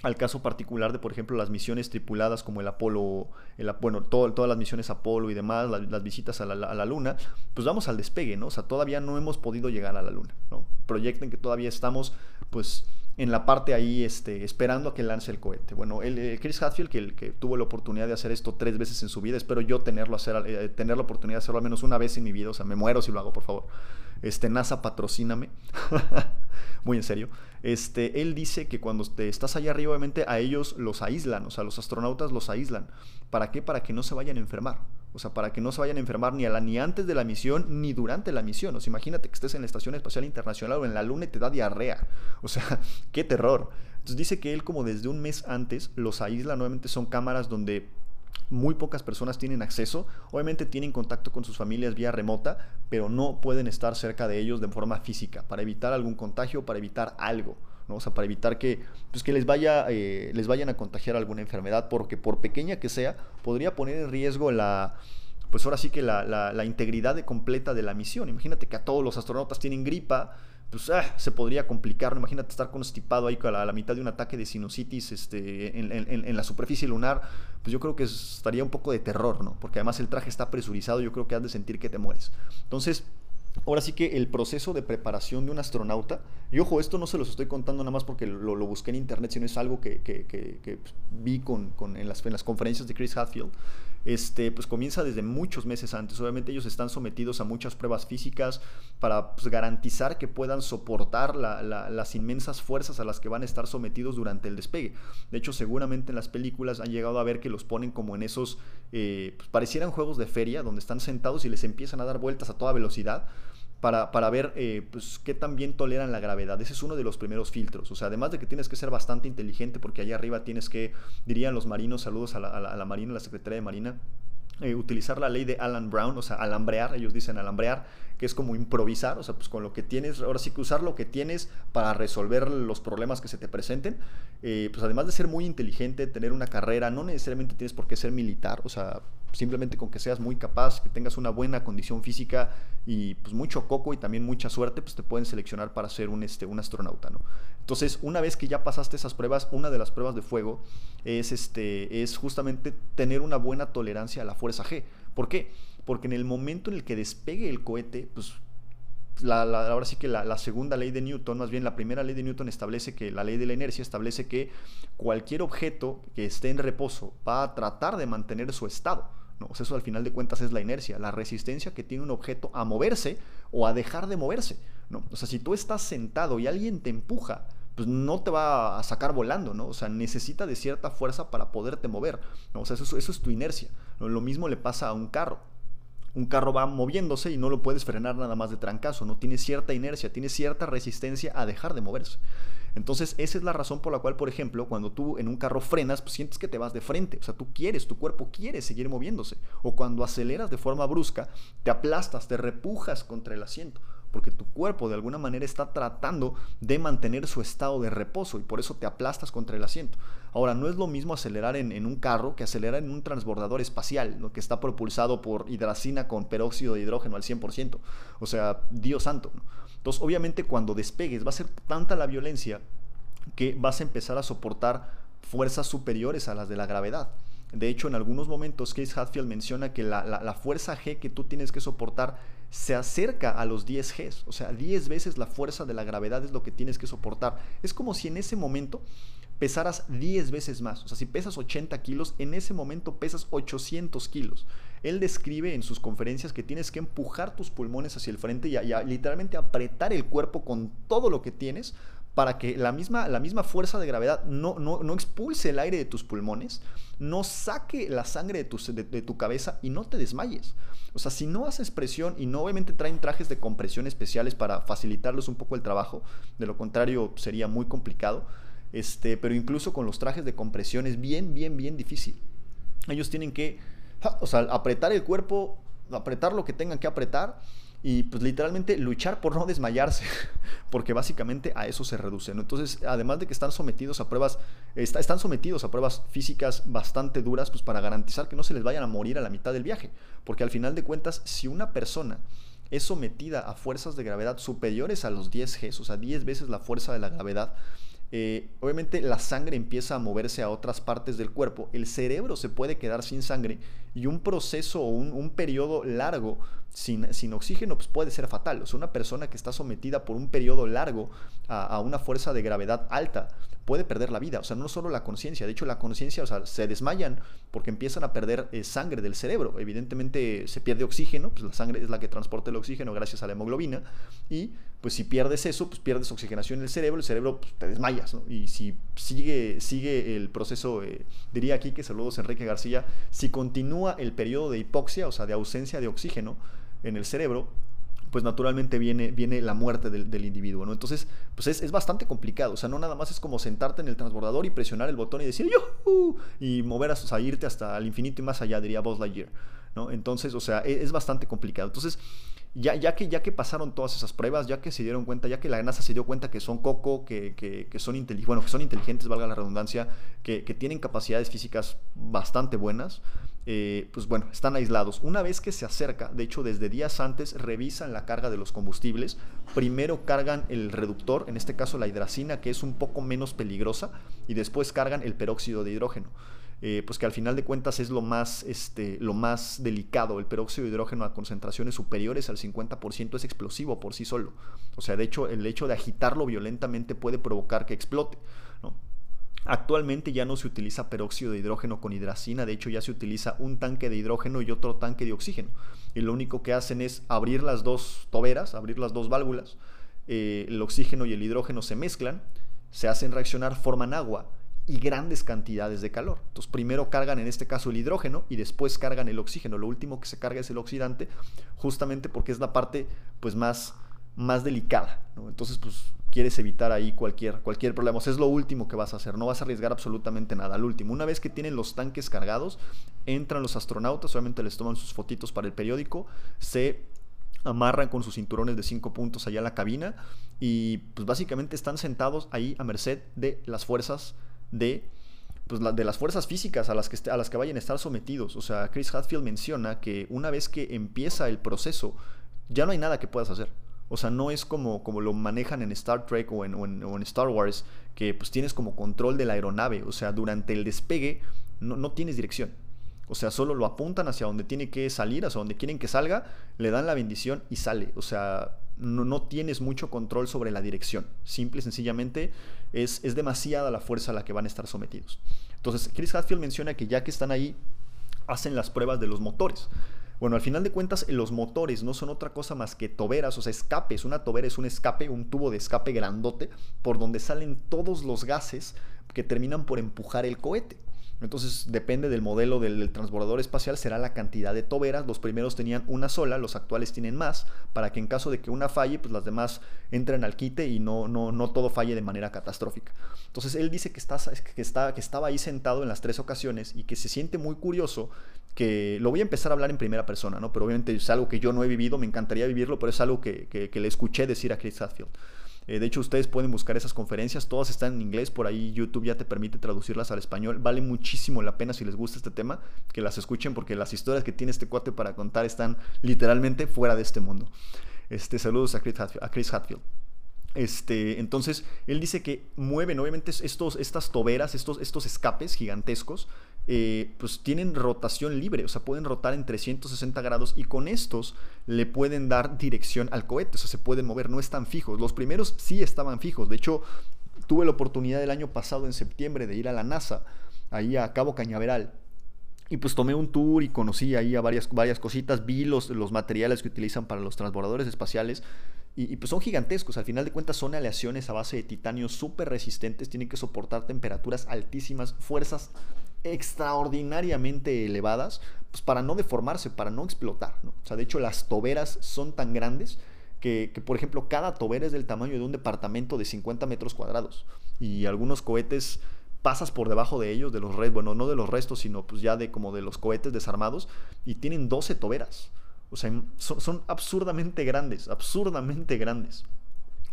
al caso particular de, por ejemplo, las misiones tripuladas como el Apolo, el, bueno, todas las misiones Apolo y demás, las, visitas a la, Luna, pues vamos al despegue, ¿no? O sea, todavía no hemos podido llegar a la Luna, ¿no? Proyecten que todavía estamos, pues, en la parte ahí, este, esperando a que lance el cohete. Bueno, el, eh, Chris Hadfield, que, que tuvo la oportunidad de hacer esto tres veces en su vida, espero yo tenerlo hacer, eh, tener la oportunidad de hacerlo al menos una vez en mi vida, o sea, me muero si lo hago, por favor. Este, NASA patrocíname. Muy en serio. Este, él dice que cuando te estás allá arriba, obviamente a ellos los aíslan, o sea, los astronautas los aíslan. ¿Para qué? Para que no se vayan a enfermar. O sea, para que no se vayan a enfermar ni, a la, ni antes de la misión ni durante la misión. O sea, imagínate que estés en la Estación Espacial Internacional o en la Luna y te da diarrea. O sea, qué terror. Entonces dice que él como desde un mes antes los aísla. Nuevamente son cámaras donde muy pocas personas tienen acceso. Obviamente tienen contacto con sus familias vía remota, pero no pueden estar cerca de ellos de forma física para evitar algún contagio, para evitar algo. ¿no? O sea, para evitar que, pues, que les, vaya, eh, les vayan a contagiar alguna enfermedad, porque por pequeña que sea, podría poner en riesgo la, pues ahora sí que la, la integridad completa de la misión. Imagínate que a todos los astronautas tienen gripa, pues ah, se podría complicar. Imagínate estar constipado ahí a la, mitad de un ataque de sinusitis este, en, la superficie lunar. Pues yo creo que estaría un poco de terror, ¿no? Porque además el traje está presurizado, yo creo que has de sentir que te mueres. Entonces, Ahora sí que el proceso de preparación de un astronauta, y ojo, esto no se los estoy contando nada más porque lo, busqué en internet, sino es algo que, vi con, en, las, en, las, conferencias de Chris Hadfield, este, pues comienza desde muchos meses antes. Obviamente ellos están sometidos a muchas pruebas físicas para pues, garantizar que puedan soportar las inmensas fuerzas a las que van a estar sometidos durante el despegue. De hecho, seguramente en las películas han llegado a ver que los ponen como en esos, eh, pues, parecieran juegos de feria, donde están sentados y les empiezan a dar vueltas a toda velocidad para, ver eh, pues, qué tan bien toleran la gravedad. Ese es uno de los primeros filtros. O sea, además de que tienes que ser bastante inteligente, porque allá arriba tienes que, dirían los marinos, saludos a la, a la, Marina, a la Secretaría de Marina, eh, utilizar la ley de Alan Brown, o sea, alambrear, ellos dicen alambrear, que es como improvisar, o sea, pues con lo que tienes, ahora sí que usar lo que tienes para resolver los problemas que se te presenten, eh, pues además de ser muy inteligente, tener una carrera, no necesariamente tienes por qué ser militar, o sea, simplemente con que seas muy capaz, que tengas una buena condición física y pues mucho coco y también mucha suerte, pues te pueden seleccionar para ser un, este, un astronauta, ¿no? Entonces, una vez que ya pasaste esas pruebas, una de las pruebas de fuego es, este, es justamente tener una buena tolerancia a la fuerza G. ¿Por qué? Porque en el momento en el que despegue el cohete, pues la, ahora sí que la, segunda ley de Newton, más bien la primera ley de Newton establece que la ley de la inercia establece que cualquier objeto que esté en reposo va a tratar de mantener su estado. ¿no? eso al final de cuentas es la inercia, la resistencia que tiene un objeto a moverse o a dejar de moverse. ¿no? O sea, si tú estás sentado y alguien te empuja, pues no te va a sacar volando, ¿no? O sea, necesita de cierta fuerza para poderte mover, ¿no? O sea, eso, eso es tu inercia. Lo mismo le pasa a un carro. Un carro va moviéndose y no lo puedes frenar nada más de trancazo, ¿no? Tiene cierta inercia, tiene cierta resistencia a dejar de moverse. Entonces, esa es la razón por la cual, por ejemplo, cuando tú en un carro frenas, pues sientes que te vas de frente. O sea, tú quieres, tu cuerpo quiere seguir moviéndose. O cuando aceleras de forma brusca, te aplastas, te repujas contra el asiento. Porque tu cuerpo de alguna manera está tratando de mantener su estado de reposo y por eso te aplastas contra el asiento. Ahora, no es lo mismo acelerar en, un carro que acelerar en un transbordador espacial, lo que está propulsado por hidracina con peróxido de hidrógeno al 100%. O sea, Dios santo. Entonces, obviamente cuando despegues va a ser tanta la violencia que vas a empezar a soportar fuerzas superiores a las de la gravedad. De hecho, en algunos momentos, Case Hatfield menciona que la, fuerza G que tú tienes que soportar se acerca a los 10 Gs. O sea, 10 veces la fuerza de la gravedad es lo que tienes que soportar. Es como si en ese momento pesaras 10 veces más. O sea, si pesas 80 kilos, en ese momento pesas 800 kilos. Él describe en sus conferencias que tienes que empujar tus pulmones hacia el frente y, literalmente apretar el cuerpo con todo lo que tienes para que la misma, la misma fuerza de gravedad no, no, expulse el aire de tus pulmones, no saque la sangre de tu, de tu cabeza y no te desmayes. O sea, si no haces presión y no obviamente traen trajes de compresión especiales para facilitarles un poco el trabajo, de lo contrario sería muy complicado, este, pero incluso con los trajes de compresión es bien, bien, bien difícil. Ellos tienen que o sea, apretar el cuerpo, apretar lo que tengan que apretar y pues literalmente luchar por no desmayarse, porque básicamente a eso se reduce. Entonces, además de que están sometidos a pruebas, están sometidos a pruebas físicas bastante duras, pues para garantizar que no se les vayan a morir a la mitad del viaje, porque al final de cuentas, si una persona es sometida a fuerzas de gravedad superiores a los 10 G, o sea, 10 veces la fuerza de la gravedad, eh, obviamente la sangre empieza a moverse a otras partes del cuerpo, el cerebro se puede quedar sin sangre y un proceso o un, periodo largo sin, sin, oxígeno pues puede ser fatal. O sea, una persona que está sometida por un periodo largo a, una fuerza de gravedad alta puede perder la vida. O sea, no solo la conciencia, de hecho la conciencia, o sea, se desmayan porque empiezan a perder eh, sangre del cerebro. Evidentemente se pierde oxígeno, pues la sangre es la que transporta el oxígeno gracias a la hemoglobina y pues si pierdes eso, pues pierdes oxigenación en el cerebro, el cerebro pues, te desmayas, ¿no? Y si sigue, sigue el proceso, eh, diría aquí que saludos Enrique García, si continúa el periodo de hipoxia, o sea, de ausencia de oxígeno en el cerebro, pues naturalmente viene, viene la muerte del, individuo, ¿no? Entonces, pues es, bastante complicado, o sea, no nada más es como sentarte en el transbordador y presionar el botón y decir ¡Yuhu! y mover, a, irte hasta el infinito y más allá, diría Buzz Lightyear, ¿no? Entonces, o sea, es, es bastante complicado. Entonces, ya, ya, que, ya que pasaron todas esas pruebas, ya que se dieron cuenta, ya que la NASA se dio cuenta que son coco, que, que, son, bueno, que son inteligentes, valga la redundancia, que, tienen capacidades físicas bastante buenas, eh, pues bueno, están aislados. Una vez que se acerca, de hecho desde días antes, revisan la carga de los combustibles. Primero cargan el reductor, en este caso la hidracina, que es un poco menos peligrosa, y después cargan el peróxido de hidrógeno. Eh, pues que al final de cuentas es lo más, este, lo más delicado. El peróxido de hidrógeno a concentraciones superiores al 50% es explosivo por sí solo. O sea, de hecho, el hecho de agitarlo violentamente puede provocar que explote. Actualmente ya no se utiliza peróxido de hidrógeno con hidracina, de hecho ya se utiliza un tanque de hidrógeno y otro tanque de oxígeno. Y lo único que hacen es abrir las dos toberas, abrir las dos válvulas, eh, el oxígeno y el hidrógeno se mezclan, se hacen reaccionar, forman agua y grandes cantidades de calor. Entonces primero cargan en este caso el hidrógeno y después cargan el oxígeno. Lo último que se carga es el oxidante, justamente porque es la parte pues más, más delicada. Entonces pues quieres evitar ahí cualquier, cualquier problema. O sea, es lo último que vas a hacer, no vas a arriesgar absolutamente nada. Al último, una vez que tienen los tanques cargados, entran los astronautas, obviamente les toman sus fotitos para el periódico, se amarran con sus cinturones de cinco puntos allá a la cabina y pues básicamente están sentados ahí a merced de las fuerzas de, pues, de las fuerzas físicas a las, que, a las que vayan a estar sometidos. O sea, Chris Hadfield menciona que una vez que empieza el proceso, ya no hay nada que puedas hacer. O sea, no es como, como lo manejan en Star Trek o en, en, Star Wars, que pues tienes como control de la aeronave. O sea, durante el despegue no, no tienes dirección. O sea, solo lo apuntan hacia donde tiene que salir, hacia donde quieren que salga, le dan la bendición y sale. O sea, no, tienes mucho control sobre la dirección. Simple y sencillamente es, es demasiada la fuerza a la que van a estar sometidos. Entonces, Chris Hadfield menciona que ya que están ahí, hacen las pruebas de los motores. Bueno, al final de cuentas, los motores no son otra cosa más que toberas, o sea, escapes. Una tobera es un escape, un tubo de escape grandote, por donde salen todos los gases que terminan por empujar el cohete. Entonces depende del modelo del, transbordador espacial, será la cantidad de toberas. Los primeros tenían una sola, los actuales tienen más, para que en caso de que una falle, pues las demás entren al quite y no, no, no todo falle de manera catastrófica. Entonces él dice que, está, que, está, que estaba ahí sentado en las tres ocasiones y que se siente muy curioso que lo voy a empezar a hablar en primera persona, ¿no? Pero obviamente es algo que yo no he vivido, me encantaría vivirlo, pero es algo que, que le escuché decir a Chris Hadfield. Eh, de hecho, ustedes pueden buscar esas conferencias, todas están en inglés, por ahí YouTube ya te permite traducirlas al español. Vale muchísimo la pena si les gusta este tema que las escuchen porque las historias que tiene este cuate para contar están literalmente fuera de este mundo. Este, saludos a Chris Hatfield. Este, entonces, él dice que mueven, obviamente, estos, estas toberas, estos, estos escapes gigantescos, eh, pues tienen rotación libre, o sea, pueden rotar en 360 grados y con estos le pueden dar dirección al cohete, o sea, se pueden mover, no están fijos. Los primeros sí estaban fijos, de hecho, tuve la oportunidad el año pasado, en septiembre, de ir a la NASA, ahí a Cabo Cañaveral. Y pues tomé un tour y conocí ahí a varias, varias cositas, vi los, los materiales que utilizan para los transbordadores espaciales y, pues son gigantescos, al final de cuentas son aleaciones a base de titanio súper resistentes, tienen que soportar temperaturas altísimas, fuerzas extraordinariamente elevadas, pues para no deformarse, para no explotar. ¿no? O sea, de hecho las toberas son tan grandes que, por ejemplo, cada tobera es del tamaño de un departamento de 50 metros cuadrados. Y algunos cohetes pasas por debajo de ellos, de los restos, bueno, no de los restos, sino pues ya de como de los cohetes desarmados, y tienen 12 toberas. O sea, son, absurdamente grandes, absurdamente grandes.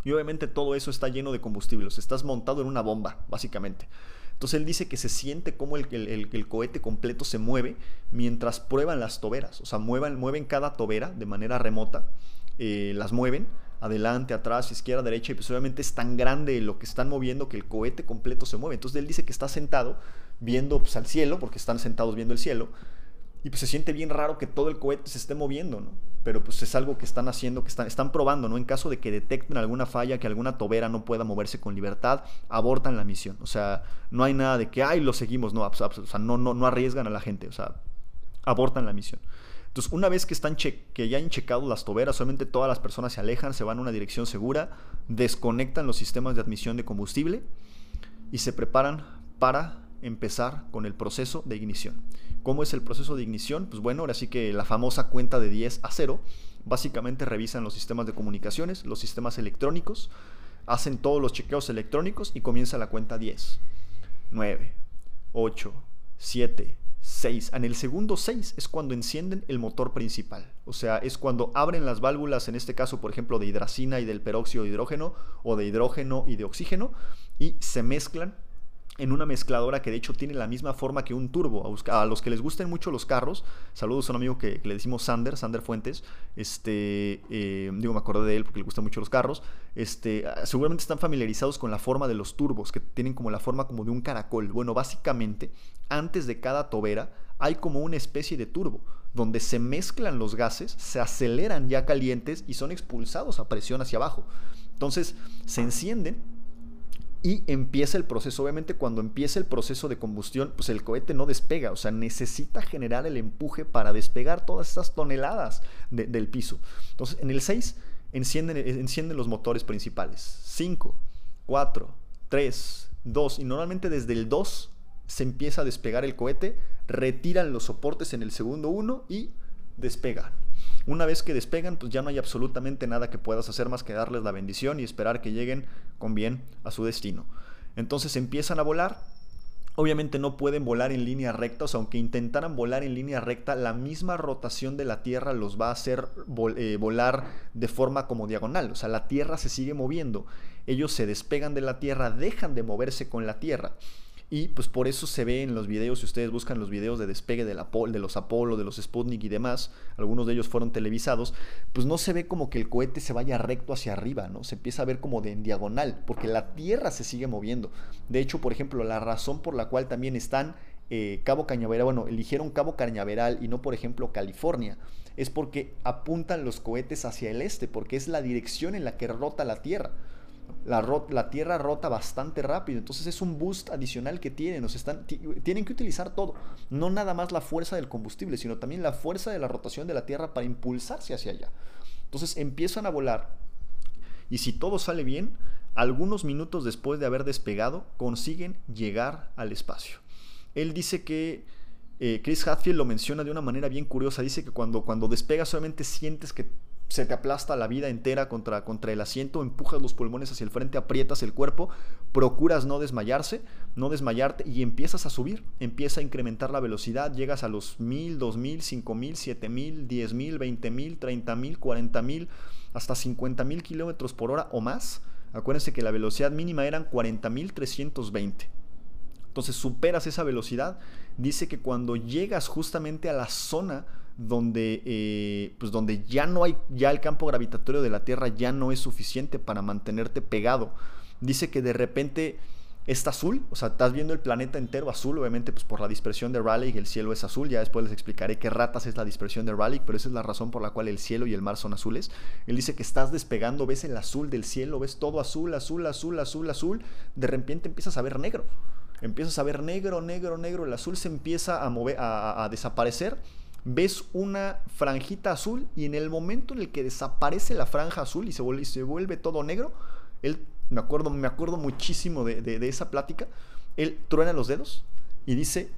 Y obviamente todo eso está lleno de combustibles. Estás montado en una bomba, básicamente. Entonces él dice que se siente como el, cohete completo se mueve mientras prueban las toberas. O sea, mueven cada tobera de manera remota, eh, las mueven adelante, atrás, izquierda, derecha, y pues obviamente es tan grande lo que están moviendo que el cohete completo se mueve. Entonces él dice que está sentado viendo pues, al cielo, porque están sentados viendo el cielo, y pues se siente bien raro que todo el cohete se esté moviendo, ¿no? Pero pues es algo que están haciendo, que están, están probando, ¿no? En caso de que detecten alguna falla, que alguna tobera no pueda moverse con libertad, abortan la misión. O sea, no hay nada de que, ay, lo seguimos, no, o no, no, no arriesgan a la gente, o sea, abortan la misión. Entonces, una vez que, están que ya han checado las toberas, solamente todas las personas se alejan, se van a una dirección segura, desconectan los sistemas de admisión de combustible y se preparan para empezar con el proceso de ignición. ¿Cómo es el proceso de ignición? Pues bueno, ahora sí que la famosa cuenta de 10 a 0, básicamente revisan los sistemas de comunicaciones, los sistemas electrónicos, hacen todos los chequeos electrónicos y comienza la cuenta 10, 9, 8, 7, 6. En el segundo 6 es cuando encienden el motor principal. O sea, es cuando abren las válvulas, en este caso, por ejemplo, de hidracina y del peróxido de hidrógeno o de hidrógeno y de oxígeno, y se mezclan en una mezcladora que de hecho tiene la misma forma que un turbo. A, los que les gusten mucho los carros, saludos a un amigo que, le decimos Sander, Sander Fuentes, este, eh, digo, me acordé de él porque le gustan mucho los carros, este, seguramente están familiarizados con la forma de los turbos, que tienen como la forma como de un caracol. Bueno, básicamente, antes de cada tobera hay como una especie de turbo, donde se mezclan los gases, se aceleran ya calientes y son expulsados a presión hacia abajo. Entonces, se encienden y empieza el proceso. Obviamente cuando empieza el proceso de combustión, pues el cohete no despega, o sea, necesita generar el empuje para despegar todas esas toneladas del piso. Entonces, en el 6 encienden, encienden los motores principales. 5, 4, 3, 2, y normalmente desde el 2 se empieza a despegar el cohete, retiran los soportes en el segundo 1 y despega. Una vez que despegan, pues ya no hay absolutamente nada que puedas hacer más que darles la bendición y esperar que lleguen con bien a su destino. Entonces empiezan a volar. Obviamente no pueden volar en línea recta, o sea, aunque intentaran volar en línea recta, la misma rotación de la Tierra los va a hacer eh, volar de forma como diagonal. O sea, la Tierra se sigue moviendo. Ellos se despegan de la Tierra, dejan de moverse con la Tierra. Y pues por eso se ve en los videos, si ustedes buscan los videos de despegue de, los Apolo, de los Sputnik y demás, algunos de ellos fueron televisados, pues no se ve como que el cohete se vaya recto hacia arriba, ¿no? Se empieza a ver como de en diagonal, porque la Tierra se sigue moviendo. De hecho, por ejemplo, la razón por la cual también están eh, Cabo Cañaveral, bueno, eligieron Cabo Cañaveral y no, por ejemplo, California, es porque apuntan los cohetes hacia el este, porque es la dirección en la que rota la Tierra la, Tierra rota bastante rápido, entonces es un boost adicional que tienen, están, tienen que utilizar todo, no nada más la fuerza del combustible, sino también la fuerza de la rotación de la Tierra para impulsarse hacia allá. Entonces empiezan a volar y si todo sale bien, algunos minutos después de haber despegado, consiguen llegar al espacio. Él dice que eh, Chris Hadfield lo menciona de una manera bien curiosa. Dice que cuando, cuando despegas solamente sientes que se te aplasta la vida entera contra, contra el asiento, empujas los pulmones hacia el frente, aprietas el cuerpo, procuras no desmayarse, no desmayarte y empiezas a subir, empieza a incrementar la velocidad, llegas a los 1000, 2000, 5000, 7000, 10000, 20000, 30000, 40000, hasta 50000 kilómetros por hora o más. Acuérdense que la velocidad mínima eran 40320. Entonces superas esa velocidad. Dice que cuando llegas justamente a la zona donde, eh, pues donde ya no hay, ya el campo gravitatorio de la Tierra ya no es suficiente para mantenerte pegado. Dice que de repente está azul, o sea, estás viendo el planeta entero azul, obviamente pues por la dispersión de Rayleigh el cielo es azul, ya después les explicaré qué ratas es la dispersión de Rayleigh, pero esa es la razón por la cual el cielo y el mar son azules. Él dice que estás despegando, ves el azul del cielo, ves todo azul, azul, azul, azul, azul, de repente empiezas a ver negro. Empiezas a ver negro, negro, negro, el azul se empieza a mover, a desaparecer ves una franjita azul y en el momento en el que desaparece la franja azul y se vuelve, todo negro, él, me acuerdo, me acuerdo muchísimo de, esa plática, él truena los dedos y dice,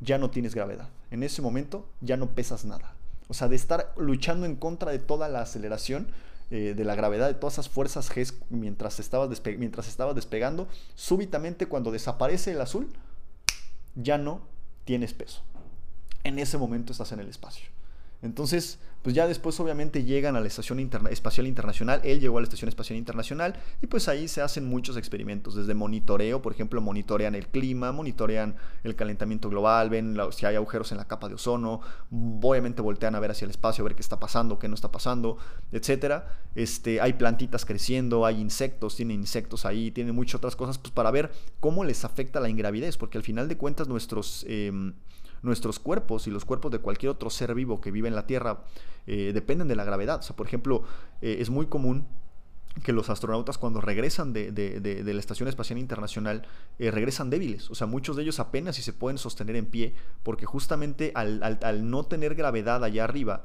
ya no tienes gravedad. En ese momento ya no pesas nada. O sea, de estar luchando en contra de toda la aceleración, eh, de la gravedad de todas esas fuerzas G mientras estabas, mientras estabas despegando, súbitamente cuando desaparece el azul, ya no tienes peso. En ese momento estás en el espacio. Entonces, pues ya después obviamente llegan a la Estación Espacial Internacional, él llegó a la Estación Espacial Internacional y pues ahí se hacen muchos experimentos, desde monitoreo, por ejemplo, monitorean el clima, monitorean el calentamiento global, ven si hay agujeros en la capa de ozono, obviamente voltean a ver hacia el espacio, a ver qué está pasando, qué no está pasando, etc. Este, hay plantitas creciendo, hay insectos, tienen insectos ahí, tienen muchas otras cosas, pues para ver cómo les afecta la ingravidez, porque al final de cuentas nuestros... Em, nuestros cuerpos y los cuerpos de cualquier otro ser vivo que vive en la Tierra eh, dependen de la gravedad. O sea, por ejemplo, eh, es muy común que los astronautas cuando regresan de, la Estación Espacial Internacional eh, regresan débiles. O sea, muchos de ellos apenas si se pueden sostener en pie porque justamente al no tener gravedad allá arriba,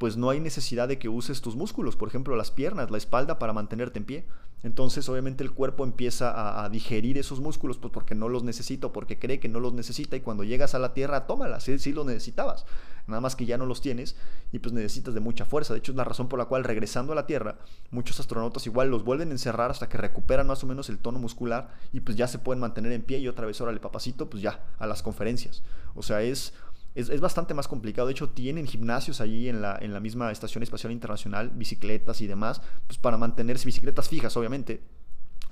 pues no hay necesidad de que uses tus músculos, por ejemplo las piernas, la espalda para mantenerte en pie. Entonces obviamente el cuerpo empieza a, digerir esos músculos pues porque no los necesita o porque cree que no los necesita y cuando llegas a la Tierra tómalas, sí, sí los necesitabas, nada más que ya no los tienes y pues necesitas de mucha fuerza. De hecho es la razón por la cual regresando a la Tierra muchos astronautas igual los vuelven a encerrar hasta que recuperan más o menos el tono muscular y pues ya se pueden mantener en pie y otra vez, órale papacito, pues ya a las conferencias. O sea, es es, bastante más complicado. De hecho, tienen gimnasios allí en la, en la misma Estación Espacial Internacional, bicicletas y demás, pues para mantenerse, bicicletas fijas, obviamente,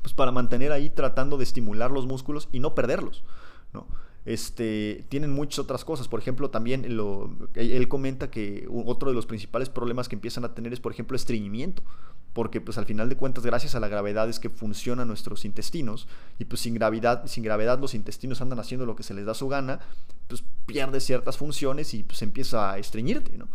pues para mantener ahí tratando de estimular los músculos y no perderlos, ¿no? Este, tienen muchas otras cosas. Por ejemplo, también lo, él comenta que otro de los principales problemas que empiezan a tener es, por ejemplo, estreñimiento porque pues al final de cuentas gracias a la gravedad es que funcionan nuestros intestinos y pues sin gravedad, sin gravedad los intestinos andan haciendo lo que se les da su gana, pues pierde ciertas funciones y pues empieza a estreñirte, ¿no?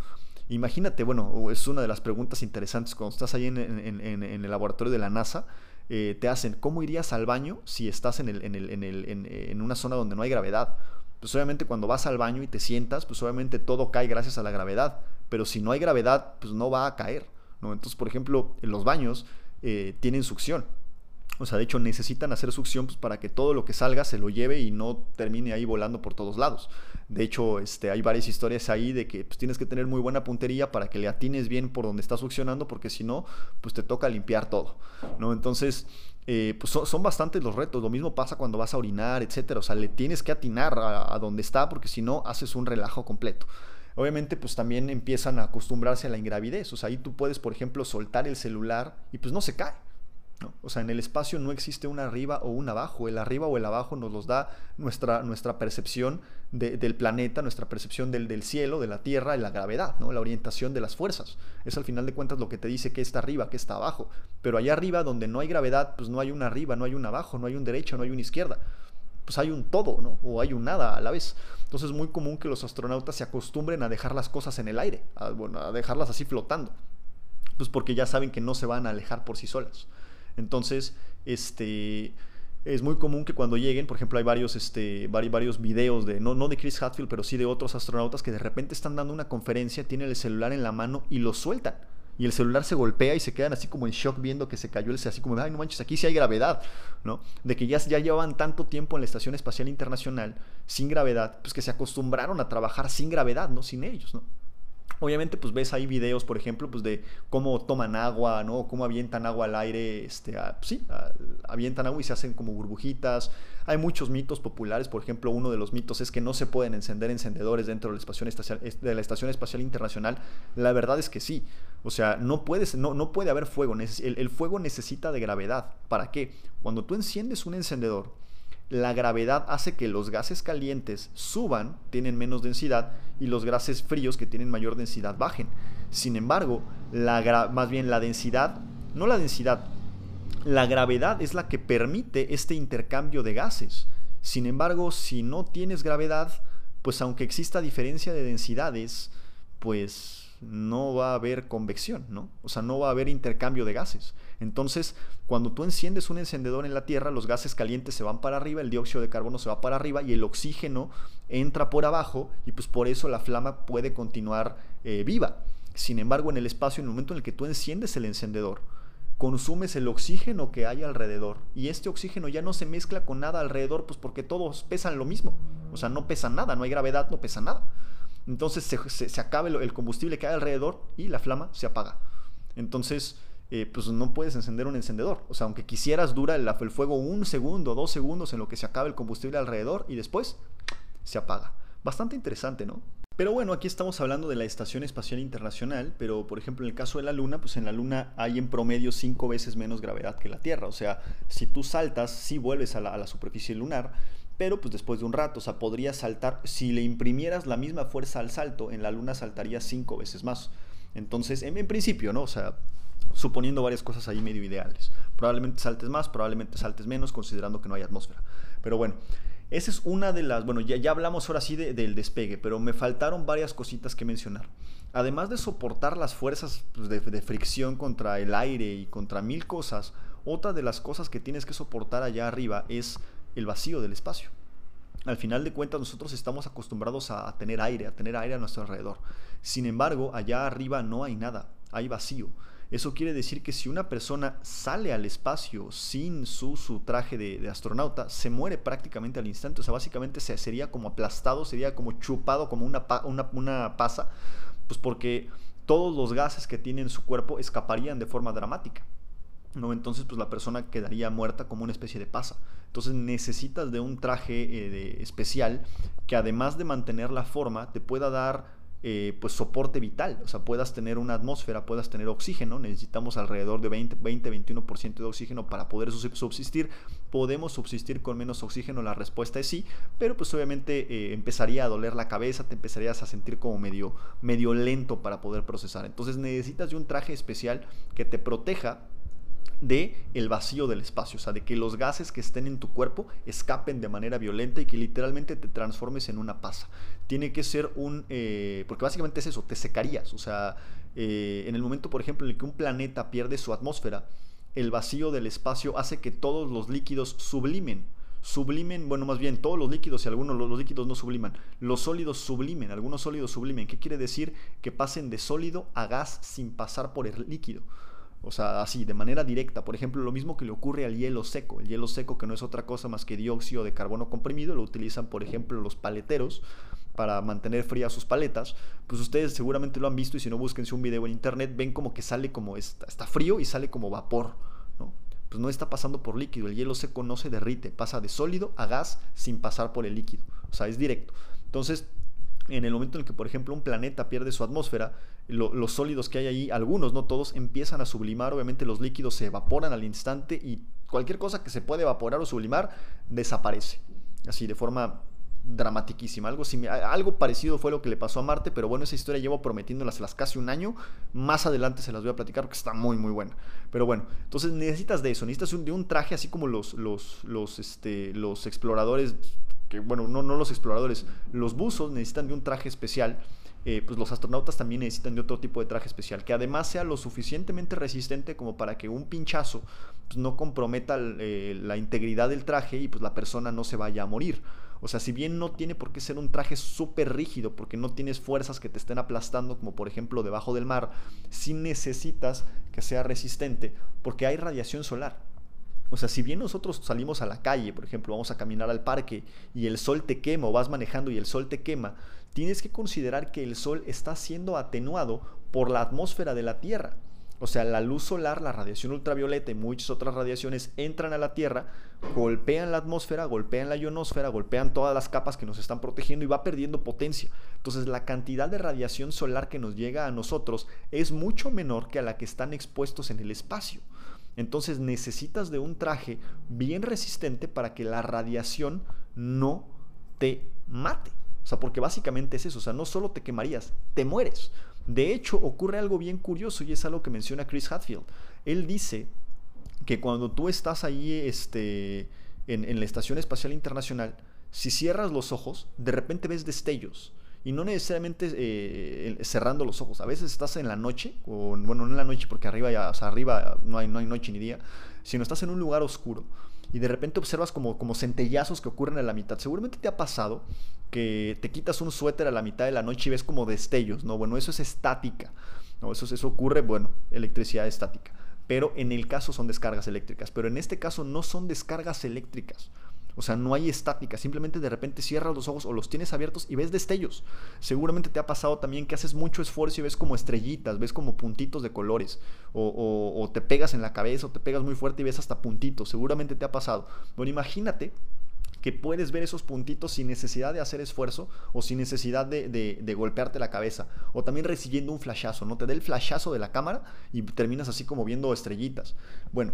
Imagínate, bueno, es una de las preguntas interesantes cuando estás ahí en, el laboratorio de la NASA, eh, te hacen, ¿cómo irías al baño si estás en, el, en, una zona donde no hay gravedad? Pues obviamente cuando vas al baño y te sientas, pues obviamente todo cae gracias a la gravedad, pero si no hay gravedad, pues no va a caer. Entonces, por ejemplo, en los baños eh, tienen succión. O sea, de hecho necesitan hacer succión pues, para que todo lo que salga se lo lleve y no termine ahí volando por todos lados. De hecho, este, hay varias historias ahí de que pues, tienes que tener muy buena puntería para que le atines bien por donde está succionando, porque si no, pues te toca limpiar todo. ¿no? Entonces, eh, pues son, bastantes los retos. Lo mismo pasa cuando vas a orinar, etcétera. O sea, le tienes que atinar a, a donde está, porque si no, haces un relajo completo obviamente pues también empiezan a acostumbrarse a la ingravidez. O sea, ahí tú puedes, por ejemplo, soltar el celular y pues no se cae. O sea, en el espacio no existe un arriba o un abajo. El arriba o el abajo nos los da nuestra, nuestra percepción del planeta, nuestra percepción del, cielo, de la Tierra y la gravedad, ¿no? la orientación de las fuerzas. Es al final de cuentas lo que te dice que está arriba, que está abajo. Pero allá arriba, donde no hay gravedad, pues no hay un arriba, no hay un abajo, no hay un derecho, no hay una izquierda pues hay un todo, ¿no? O hay un nada a la vez. Entonces es muy común que los astronautas se acostumbren a dejar las cosas en el aire, a, bueno, a dejarlas así flotando. Pues porque ya saben que no se van a alejar por sí solas. Entonces, este es muy común que cuando lleguen, por ejemplo, hay varios, este, varios videos de, no, no de Chris Hadfield, pero sí de otros astronautas que de repente están dando una conferencia, tienen el celular en la mano y lo sueltan y el celular se golpea y se quedan así como en shock viendo que se cayó el así como, ay, no manches, aquí sí hay gravedad, ¿no? De que ya, ya llevaban tanto tiempo en la Estación Espacial Internacional sin gravedad, pues que se acostumbraron a trabajar sin gravedad, ¿no? Sin ellos, ¿no? Obviamente, pues ves ahí videos, por ejemplo, pues de cómo toman agua, ¿no? Cómo avientan agua al aire, este, pues sí, avientan agua y se hacen como burbujitas. Hay muchos mitos populares, por ejemplo, uno de los mitos es que no se pueden encender encendedores dentro de la Espacial, de la Estación Espacial Internacional. La verdad es que sí. O sea, no, puedes, no, no puede haber fuego. El, el fuego necesita de gravedad. ¿Para qué? Cuando tú enciendes un encendedor, la gravedad hace que los gases calientes suban, tienen menos densidad, y los gases fríos que tienen mayor densidad bajen. Sin embargo, la más bien la densidad, no la densidad, la gravedad es la que permite este intercambio de gases. Sin embargo, si no tienes gravedad, pues aunque exista diferencia de densidades, pues no va a haber convección, ¿no? O sea, no va a haber intercambio de gases. Entonces, cuando tú enciendes un encendedor en la Tierra, los gases calientes se van para arriba, el dióxido de carbono se va para arriba y el oxígeno entra por abajo y pues por eso la flama puede continuar eh, viva. Sin embargo, en el espacio, en el momento en el que tú enciendes el encendedor, consumes el oxígeno que hay alrededor y este oxígeno ya no se mezcla con nada alrededor, pues porque todos pesan lo mismo. O sea, no pesan nada, no hay gravedad, no pesa nada. Entonces se, se, acaba el, combustible que hay alrededor y la flama se apaga. Entonces, eh, pues no puedes encender un encendedor. O sea, aunque quisieras, dura el, fuego un segundo, dos segundos en lo que se acaba el combustible alrededor y después se apaga. Bastante interesante, ¿no? Pero bueno, aquí estamos hablando de la Estación Espacial Internacional, pero por ejemplo en el caso de la Luna, pues en la Luna hay en promedio cinco veces menos gravedad que la Tierra. O sea, si tú saltas, sí vuelves a la superficie lunar, pero pues después de un rato, o sea, podrías saltar, si le imprimieras la misma fuerza al salto, en la Luna saltaría cinco veces más. Entonces, en, principio, ¿no? O sea, suponiendo varias cosas ahí medio ideales. Probablemente saltes más, probablemente saltes menos, considerando que no hay atmósfera. Pero bueno, esa es una de las, bueno, ya, ya hablamos ahora sí del despegue, pero me faltaron varias cositas que mencionar. Además de soportar las fuerzas pues, de, de, fricción contra el aire y contra mil cosas, otra de las cosas que tienes que soportar allá arriba es el vacío del espacio. Al final de cuentas nosotros estamos acostumbrados a, tener aire, a tener aire a nuestro alrededor. Sin embargo, allá arriba no hay nada, hay vacío. Eso quiere decir que si una persona sale al espacio sin su, su traje de, de, astronauta, se muere prácticamente al instante. O sea, básicamente se, sería como aplastado, sería como chupado como una, una, una pasa, pues porque todos los gases que tiene en su cuerpo escaparían de forma dramática. ¿No? Entonces, pues la persona quedaría muerta como una especie de pasa. Entonces necesitas de un traje eh, de, especial que además de mantener la forma, te pueda dar eh, pues soporte vital, o sea, puedas tener una atmósfera, puedas tener oxígeno, necesitamos alrededor de 20, 21% de oxígeno para poder subsistir, podemos subsistir con menos oxígeno, la respuesta es sí, pero pues obviamente eh, empezaría a doler la cabeza, te empezarías a sentir como medio, medio lento para poder procesar, entonces necesitas de un traje especial que te proteja de el vacío del espacio, o sea, de que los gases que estén en tu cuerpo escapen de manera violenta y que literalmente te transformes en una pasa. Tiene que ser un, eh, porque básicamente es eso, te secarías, o sea, eh, en el momento, por ejemplo, en el que un planeta pierde su atmósfera, el vacío del espacio hace que todos los líquidos sublimen. Sublimen, bueno, más bien todos los líquidos y algunos los líquidos no subliman. Los sólidos sublimen, algunos sólidos sublimen. ¿Qué quiere decir? Que pasen de sólido a gas sin pasar por el líquido. O sea, así, de manera directa. Por ejemplo, lo mismo que le ocurre al hielo seco. El hielo seco, que no es otra cosa más que dióxido de carbono comprimido, lo utilizan, por ejemplo, los paleteros para mantener frías sus paletas. Pues ustedes seguramente lo han visto y si no, búsquense un video en internet, ven como que sale como está, está frío y sale como vapor. ¿no? Pues no está pasando por líquido. El hielo seco no se derrite, pasa de sólido a gas sin pasar por el líquido. O sea, es directo. Entonces, en el momento en el que, por ejemplo, un planeta pierde su atmósfera, lo, los sólidos que hay ahí, algunos, no todos, empiezan a sublimar, obviamente los líquidos se evaporan al instante y cualquier cosa que se puede evaporar o sublimar desaparece, así de forma dramatiquísima. Algo, algo parecido fue lo que le pasó a Marte, pero bueno, esa historia llevo prometiéndolas las casi un año. Más adelante se las voy a platicar porque está muy, muy buena. Pero bueno, entonces necesitas de eso, necesitas de un traje así como los, los, los, este, los exploradores que bueno, no, no los exploradores, los buzos necesitan de un traje especial, eh, pues los astronautas también necesitan de otro tipo de traje especial, que además sea lo suficientemente resistente como para que un pinchazo pues, no comprometa eh, la integridad del traje y pues la persona no se vaya a morir. O sea, si bien no tiene por qué ser un traje súper rígido, porque no tienes fuerzas que te estén aplastando, como por ejemplo debajo del mar, sí necesitas que sea resistente, porque hay radiación solar. O sea, si bien nosotros salimos a la calle, por ejemplo, vamos a caminar al parque y el sol te quema o vas manejando y el sol te quema, tienes que considerar que el sol está siendo atenuado por la atmósfera de la Tierra. O sea, la luz solar, la radiación ultravioleta y muchas otras radiaciones entran a la Tierra, golpean la atmósfera, golpean la ionosfera, golpean todas las capas que nos están protegiendo y va perdiendo potencia. Entonces, la cantidad de radiación solar que nos llega a nosotros es mucho menor que a la que están expuestos en el espacio. Entonces necesitas de un traje bien resistente para que la radiación no te mate. O sea, porque básicamente es eso. O sea, no solo te quemarías, te mueres. De hecho, ocurre algo bien curioso y es algo que menciona Chris Hadfield. Él dice que cuando tú estás ahí este, en, en la Estación Espacial Internacional, si cierras los ojos, de repente ves destellos y no necesariamente eh, cerrando los ojos. A veces estás en la noche, o bueno, no en la noche porque arriba ya, o sea, arriba no hay, no hay noche ni día, sino estás en un lugar oscuro y de repente observas como, como centellazos que ocurren a la mitad. Seguramente te ha pasado que te quitas un suéter a la mitad de la noche y ves como destellos, ¿no? Bueno, eso es estática, ¿no? Eso, eso ocurre, bueno, electricidad estática. Pero en el caso son descargas eléctricas, pero en este caso no son descargas eléctricas. O sea, no hay estática, simplemente de repente cierras los ojos o los tienes abiertos y ves destellos. Seguramente te ha pasado también que haces mucho esfuerzo y ves como estrellitas, ves como puntitos de colores, o, te pegas en la cabeza o te pegas muy fuerte y ves hasta puntitos. Seguramente te ha pasado. Bueno, imagínate que puedes ver esos puntitos sin necesidad de hacer esfuerzo o sin necesidad de, golpearte la cabeza. O también recibiendo un flashazo, ¿no? Te da el flashazo de la cámara y terminas así como viendo estrellitas. Bueno,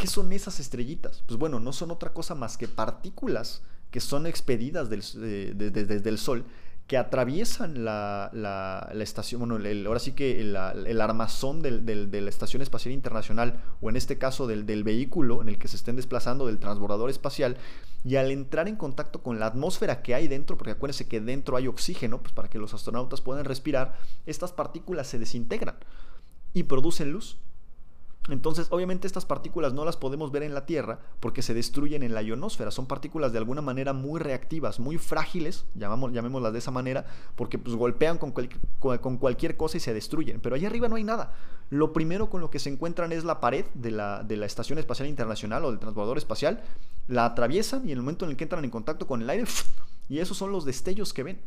¿qué son esas estrellitas? Pues bueno, no son otra cosa más que partículas que son expedidas desde el Sol que atraviesan la, estación, bueno, ahora sí que el, armazón de la Estación Espacial Internacional, o en este caso del, del, vehículo en el que se estén desplazando, del transbordador espacial, y al entrar en contacto con la atmósfera que hay dentro, porque acuérdense que dentro hay oxígeno, pues para que los astronautas puedan respirar, estas partículas se desintegran y producen luz. Entonces, obviamente estas partículas no las podemos ver en la Tierra porque se destruyen en la ionosfera. Son partículas de alguna manera muy reactivas, muy frágiles, llamamos, llamémoslas de esa manera, porque pues, golpean con, con, cualquier cosa y se destruyen. Pero allá arriba no hay nada. Lo primero con lo que se encuentran es la pared de la, de la Estación Espacial Internacional o del transbordador espacial. La atraviesan y en el momento en el que entran en contacto con el aire, y esos son los destellos que ven.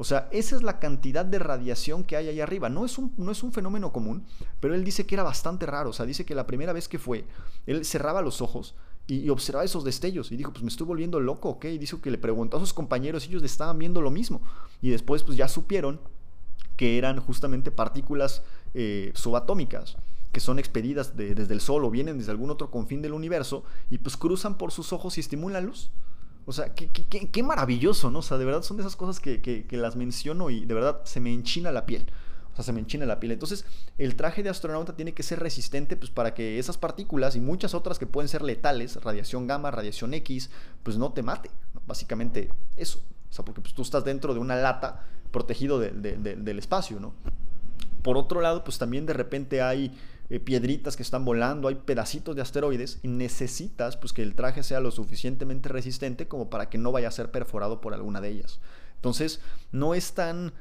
O sea, esa es la cantidad de radiación que hay ahí arriba. No es, un, no es un fenómeno común, pero él dice que era bastante raro. O sea, dice que la primera vez que fue, él cerraba los ojos y, observaba esos destellos y dijo, pues me estoy volviendo loco, ¿ok? Y dijo que le preguntó a sus compañeros ellos estaban viendo lo mismo. Y después pues ya supieron que eran justamente partículas eh, subatómicas que son expedidas desde el Sol o vienen desde algún otro confín del universo y pues cruzan por sus ojos y estimulan luz. O sea, qué, maravilloso, ¿no? O sea, de verdad son de esas cosas que, las menciono y de verdad se me enchina la piel. O sea, se me enchina la piel. Entonces, el traje de astronauta tiene que ser resistente pues, para que esas partículas y muchas otras que pueden ser letales, radiación gamma, radiación X, pues no te mate. Básicamente eso. O sea, porque pues, tú estás dentro de una lata protegido del espacio, ¿no? Por otro lado, pues también de repente hay eh, piedritas que están volando, hay pedacitos de asteroides y necesitas pues que el traje sea lo suficientemente resistente como para que no vaya a ser perforado por alguna de ellas. Entonces, no es tan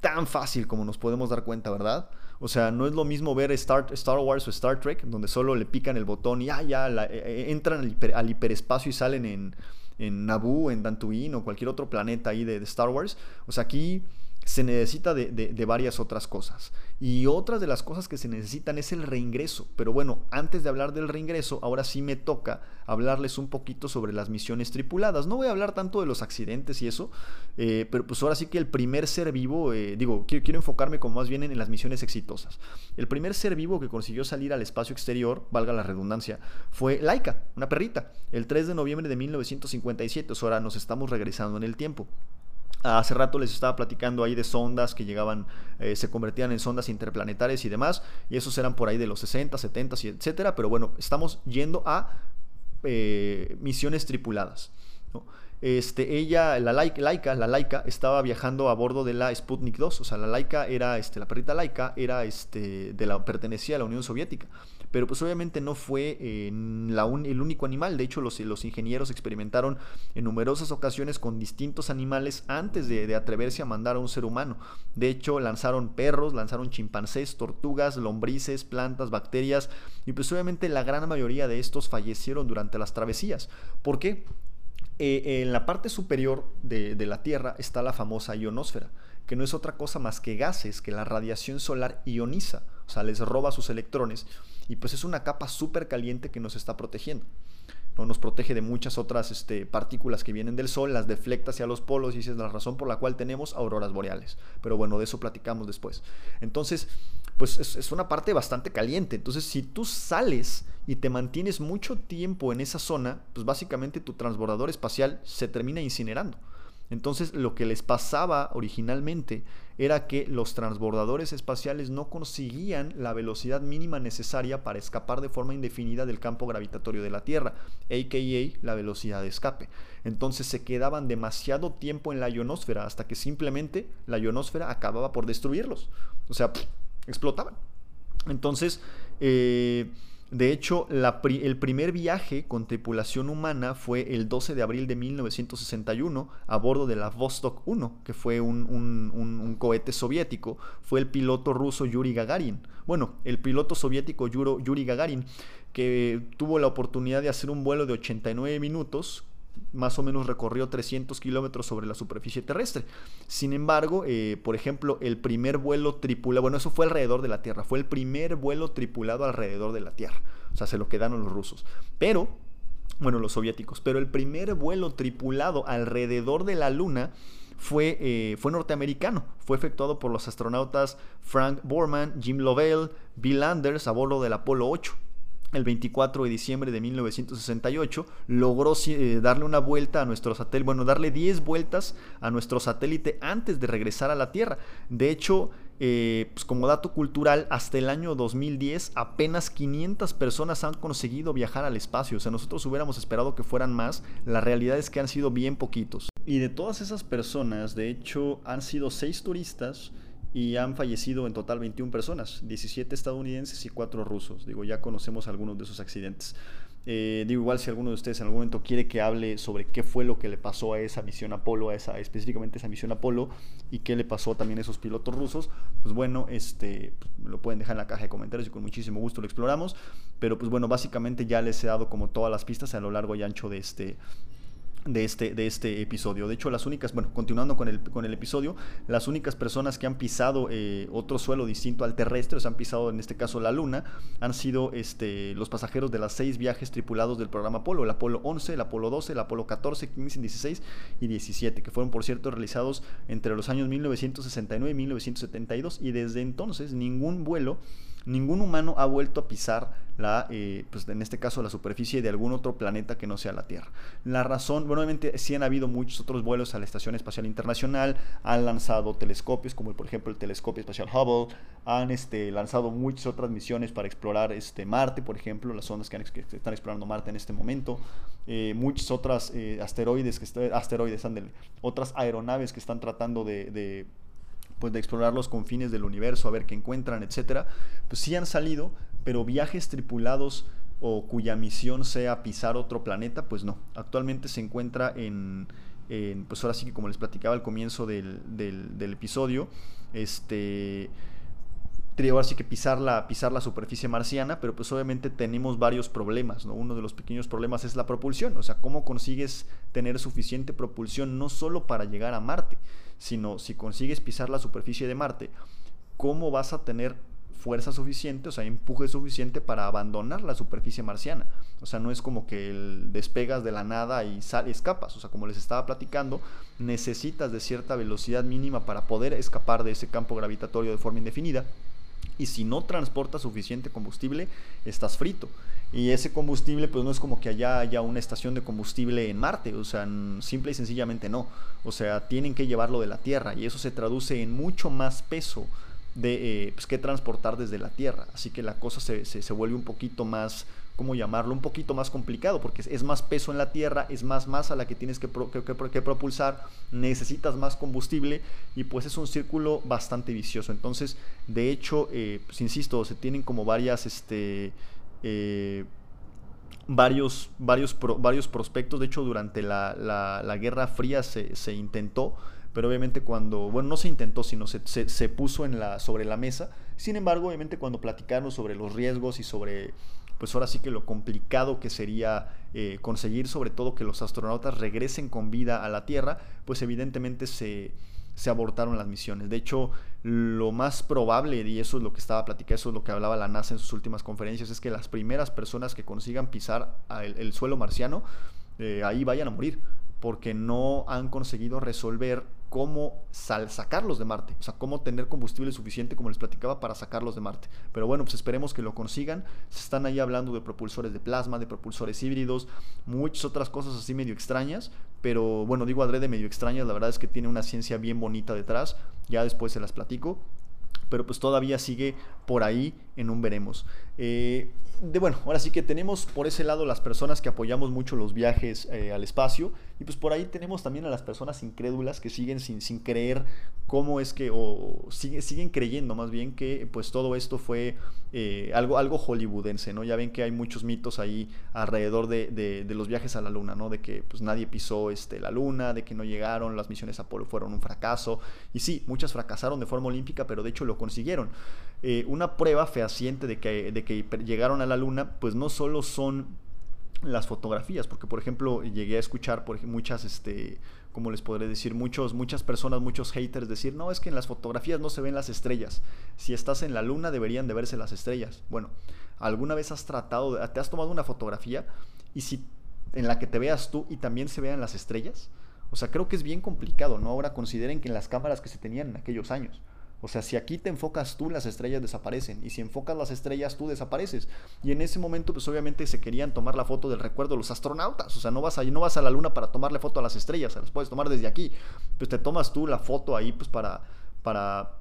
tan fácil como nos podemos dar cuenta, ¿verdad? O sea, no es lo mismo ver Star, Star Wars o Star Trek, donde solo le pican el botón y ah, ya eh, eh, entran al, hiperespacio y salen en, en Naboo, en Dantooine o cualquier otro planeta ahí de, de Star Wars. O sea, aquí se necesita de, varias otras cosas. Y otras de las cosas que se necesitan es el reingreso. Pero bueno, antes de hablar del reingreso, ahora sí me toca hablarles un poquito sobre las misiones tripuladas. No voy a hablar tanto de los accidentes y eso, eh, pero pues ahora sí que el primer ser vivo, eh, digo, quiero, enfocarme como más bien en, las misiones exitosas. El primer ser vivo que consiguió salir al espacio exterior, valga la redundancia, fue Laika, una perrita, el 3 de noviembre de 1957. ahora nos estamos regresando en el tiempo. Hace rato les estaba platicando ahí de sondas que llegaban, eh, se convertían en sondas interplanetarias y demás, y esos eran por ahí de los 60, 70, etcétera, pero bueno, estamos yendo a eh, misiones tripuladas. Este, ella, la Laika, la Laika, estaba viajando a bordo de la Sputnik 2, o sea, la Laika era, este, la perrita Laika era, este, de la, pertenecía a la Unión Soviética pero pues obviamente no fue eh, el único animal. De hecho, los, ingenieros experimentaron en numerosas ocasiones con distintos animales antes de, atreverse a mandar a un ser humano. De hecho, lanzaron perros, lanzaron chimpancés, tortugas, lombrices, plantas, bacterias, y pues obviamente la gran mayoría de estos fallecieron durante las travesías. ¿Por qué? Eh, en la parte superior de, de la Tierra está la famosa ionosfera, que no es otra cosa más que gases que la radiación solar ioniza, o sea, les roba sus electrones y pues es una capa súper caliente que nos está protegiendo. ¿no? Nos protege de muchas otras este, partículas que vienen del Sol, las deflecta hacia los polos y esa es la razón por la cual tenemos auroras boreales. Pero bueno, de eso platicamos después. Entonces, pues es, es una parte bastante caliente. Entonces, si tú sales y te mantienes mucho tiempo en esa zona, pues básicamente tu transbordador espacial se termina incinerando. Entonces lo que les pasaba originalmente era que los transbordadores espaciales no conseguían la velocidad mínima necesaria para escapar de forma indefinida del campo gravitatorio de la Tierra, aka la velocidad de escape. Entonces se quedaban demasiado tiempo en la ionosfera hasta que simplemente la ionosfera acababa por destruirlos. O sea, explotaban. Entonces, eh, de hecho, el primer viaje con tripulación humana fue el 12 de abril de 1961 a bordo de la Vostok 1, que fue un, cohete soviético. Fue el piloto ruso Yuri Gagarin. Bueno, el piloto soviético Yuri Gagarin, que tuvo la oportunidad de hacer un vuelo de 89 minutos más o menos recorrió 300 kilómetros sobre la superficie terrestre. Sin embargo, eh, por ejemplo, el primer vuelo tripulado, bueno, eso fue alrededor de la Tierra, fue el primer vuelo tripulado alrededor de la Tierra. O sea, se lo quedaron los rusos. Pero, bueno, los soviéticos, pero el primer vuelo tripulado alrededor de la Luna fue, eh, fue norteamericano. Fue efectuado por los astronautas Frank Borman, Jim Lovell, Bill Anders a bordo del Apolo 8 el 24 de diciembre de 1968, logró eh, darle una vuelta a nuestro satélite, bueno, darle 10 vueltas a nuestro satélite antes de regresar a la Tierra. De hecho, eh, pues como dato cultural, hasta el año 2010 apenas 500 personas han conseguido viajar al espacio. O sea, nosotros hubiéramos esperado que fueran más. La realidad es que han sido bien poquitos. Y de todas esas personas, de hecho, han sido 6 turistas y han fallecido en total 21 personas, 17 estadounidenses y 4 rusos. Digo, ya conocemos algunos de esos accidentes. Eh, digo, igual si alguno de ustedes en algún momento quiere que hable sobre qué fue lo que le pasó a esa misión Apolo, a esa, específicamente esa misión Apolo, y qué le pasó también a esos pilotos rusos, pues bueno, este, pues, lo pueden dejar en la caja de comentarios y con muchísimo gusto lo exploramos. Pero pues bueno, básicamente ya les he dado como todas las pistas a lo largo y ancho de este, de este, de este episodio. De hecho, las únicas, bueno, continuando con el, con el episodio, las únicas personas que han pisado eh, otro suelo distinto al terrestre, o sea, han pisado en este caso la Luna, han sido este, los pasajeros de las seis viajes tripulados del programa Apolo, el Apolo 11, el Apolo 12, el Apolo 14, 15, 16 y 17, que fueron, por cierto, realizados entre los años 1969 y 1972, y desde entonces ningún vuelo ningún humano ha vuelto a pisar la, eh, pues en este caso la superficie de algún otro planeta que no sea la Tierra. La razón, bueno, obviamente sí han habido muchos otros vuelos a la Estación Espacial Internacional, han lanzado telescopios como por ejemplo el telescopio espacial Hubble, han este, lanzado muchas otras misiones para explorar este, Marte, por ejemplo, las ondas que, están explorando Marte en este momento, eh, muchas otras eh, asteroides, que asteroides, otras aeronaves que están tratando de pues de explorar los confines del universo, a ver qué encuentran, etcétera, pues sí han salido, pero viajes tripulados o cuya misión sea pisar otro planeta, pues no. Actualmente se encuentra en, pues ahora sí que como les platicaba al comienzo del, del, episodio, este ahora sí que pisar la, pisar la superficie marciana, pero pues obviamente tenemos varios problemas, ¿no? Uno de los pequeños problemas es la propulsión, o sea, cómo consigues tener suficiente propulsión no solo para llegar a Marte, sino si consigues pisar la superficie de Marte, ¿cómo vas a tener fuerza suficiente, o sea, empuje suficiente para abandonar la superficie marciana? O sea, no es como que despegas de la nada y sales, escapas, o sea, como les estaba platicando, necesitas de cierta velocidad mínima para poder escapar de ese campo gravitatorio de forma indefinida. Y si no transportas suficiente combustible, estás frito. Y ese combustible, pues no es como que allá haya una estación de combustible en Marte, o sea, simple y sencillamente no. O sea, tienen que llevarlo de la Tierra y eso se traduce en mucho más peso de, eh, pues, que transportar desde la Tierra. Así que la cosa se, se, vuelve un poquito más, ¿cómo llamarlo? Un poquito más complicado porque es más peso en la Tierra, es más masa la que tienes que, propulsar, necesitas más combustible y pues es un círculo bastante vicioso. Entonces, de hecho, eh, pues insisto, se tienen como varias, este eh, varios, varios, prospectos. De hecho, durante la, Guerra Fría se, intentó, pero obviamente cuando, bueno, no se intentó, sino se, puso sobre la mesa. Sin embargo, obviamente cuando platicaron sobre los riesgos y sobre, pues ahora sí que lo complicado que sería eh, conseguir sobre todo que los astronautas regresen con vida a la Tierra, pues evidentemente se se abortaron las misiones. De hecho, lo más probable, y eso es lo que estaba platicando, eso es lo que hablaba la NASA en sus últimas conferencias, es que las primeras personas que consigan pisar el, suelo marciano, eh, ahí vayan a morir, porque no han conseguido resolver cómo sacarlos de Marte, o sea, cómo tener combustible suficiente, como les platicaba, para sacarlos de Marte. Pero bueno, pues esperemos que lo consigan. Se están ahí hablando de propulsores de plasma, de propulsores híbridos, muchas otras cosas así medio extrañas, pero bueno, digo adrede medio extrañas, la verdad es que tiene una ciencia bien bonita detrás, ya después se las platico pero pues todavía sigue por ahí en un veremos. Eh, de bueno, ahora sí que tenemos por ese lado las personas que apoyamos mucho los viajes eh, al espacio y pues por ahí tenemos también a las personas incrédulas que siguen sin, sin creer cómo es que, o siguen creyendo más bien que pues todo esto fue eh, algo, algo hollywoodense, ¿no? Ya ven que hay muchos mitos ahí alrededor de, de, los viajes a la luna, ¿no? De que pues nadie pisó este, la luna, de que no llegaron, las misiones Apolo fueron un fracaso y sí, muchas fracasaron de forma olímpica, pero de hecho lo consiguieron. una prueba fehaciente de que, de que llegaron a la luna, pues no solo son las fotografías, porque por ejemplo llegué a escuchar por muchas, este, como les podré decir, muchos, muchas personas, muchos haters decir, no, es que en las fotografías no se ven las estrellas, si estás en la luna deberían de verse las estrellas. Bueno, ¿alguna vez has tratado, te has tomado una fotografía y si en la que te veas tú y también se vean las estrellas? O sea, creo que es bien complicado, ¿no? Ahora consideren que en las cámaras que se tenían en aquellos años, o sea, si aquí te enfocas tú, las estrellas desaparecen. Y si enfocas las estrellas, tú desapareces. Y en ese momento, pues obviamente se querían tomar la foto del recuerdo de los astronautas. O sea, no vas a, no vas a la luna para tomarle foto a las estrellas, se las puedes tomar desde aquí. Pues te tomas tú la foto ahí, pues para, para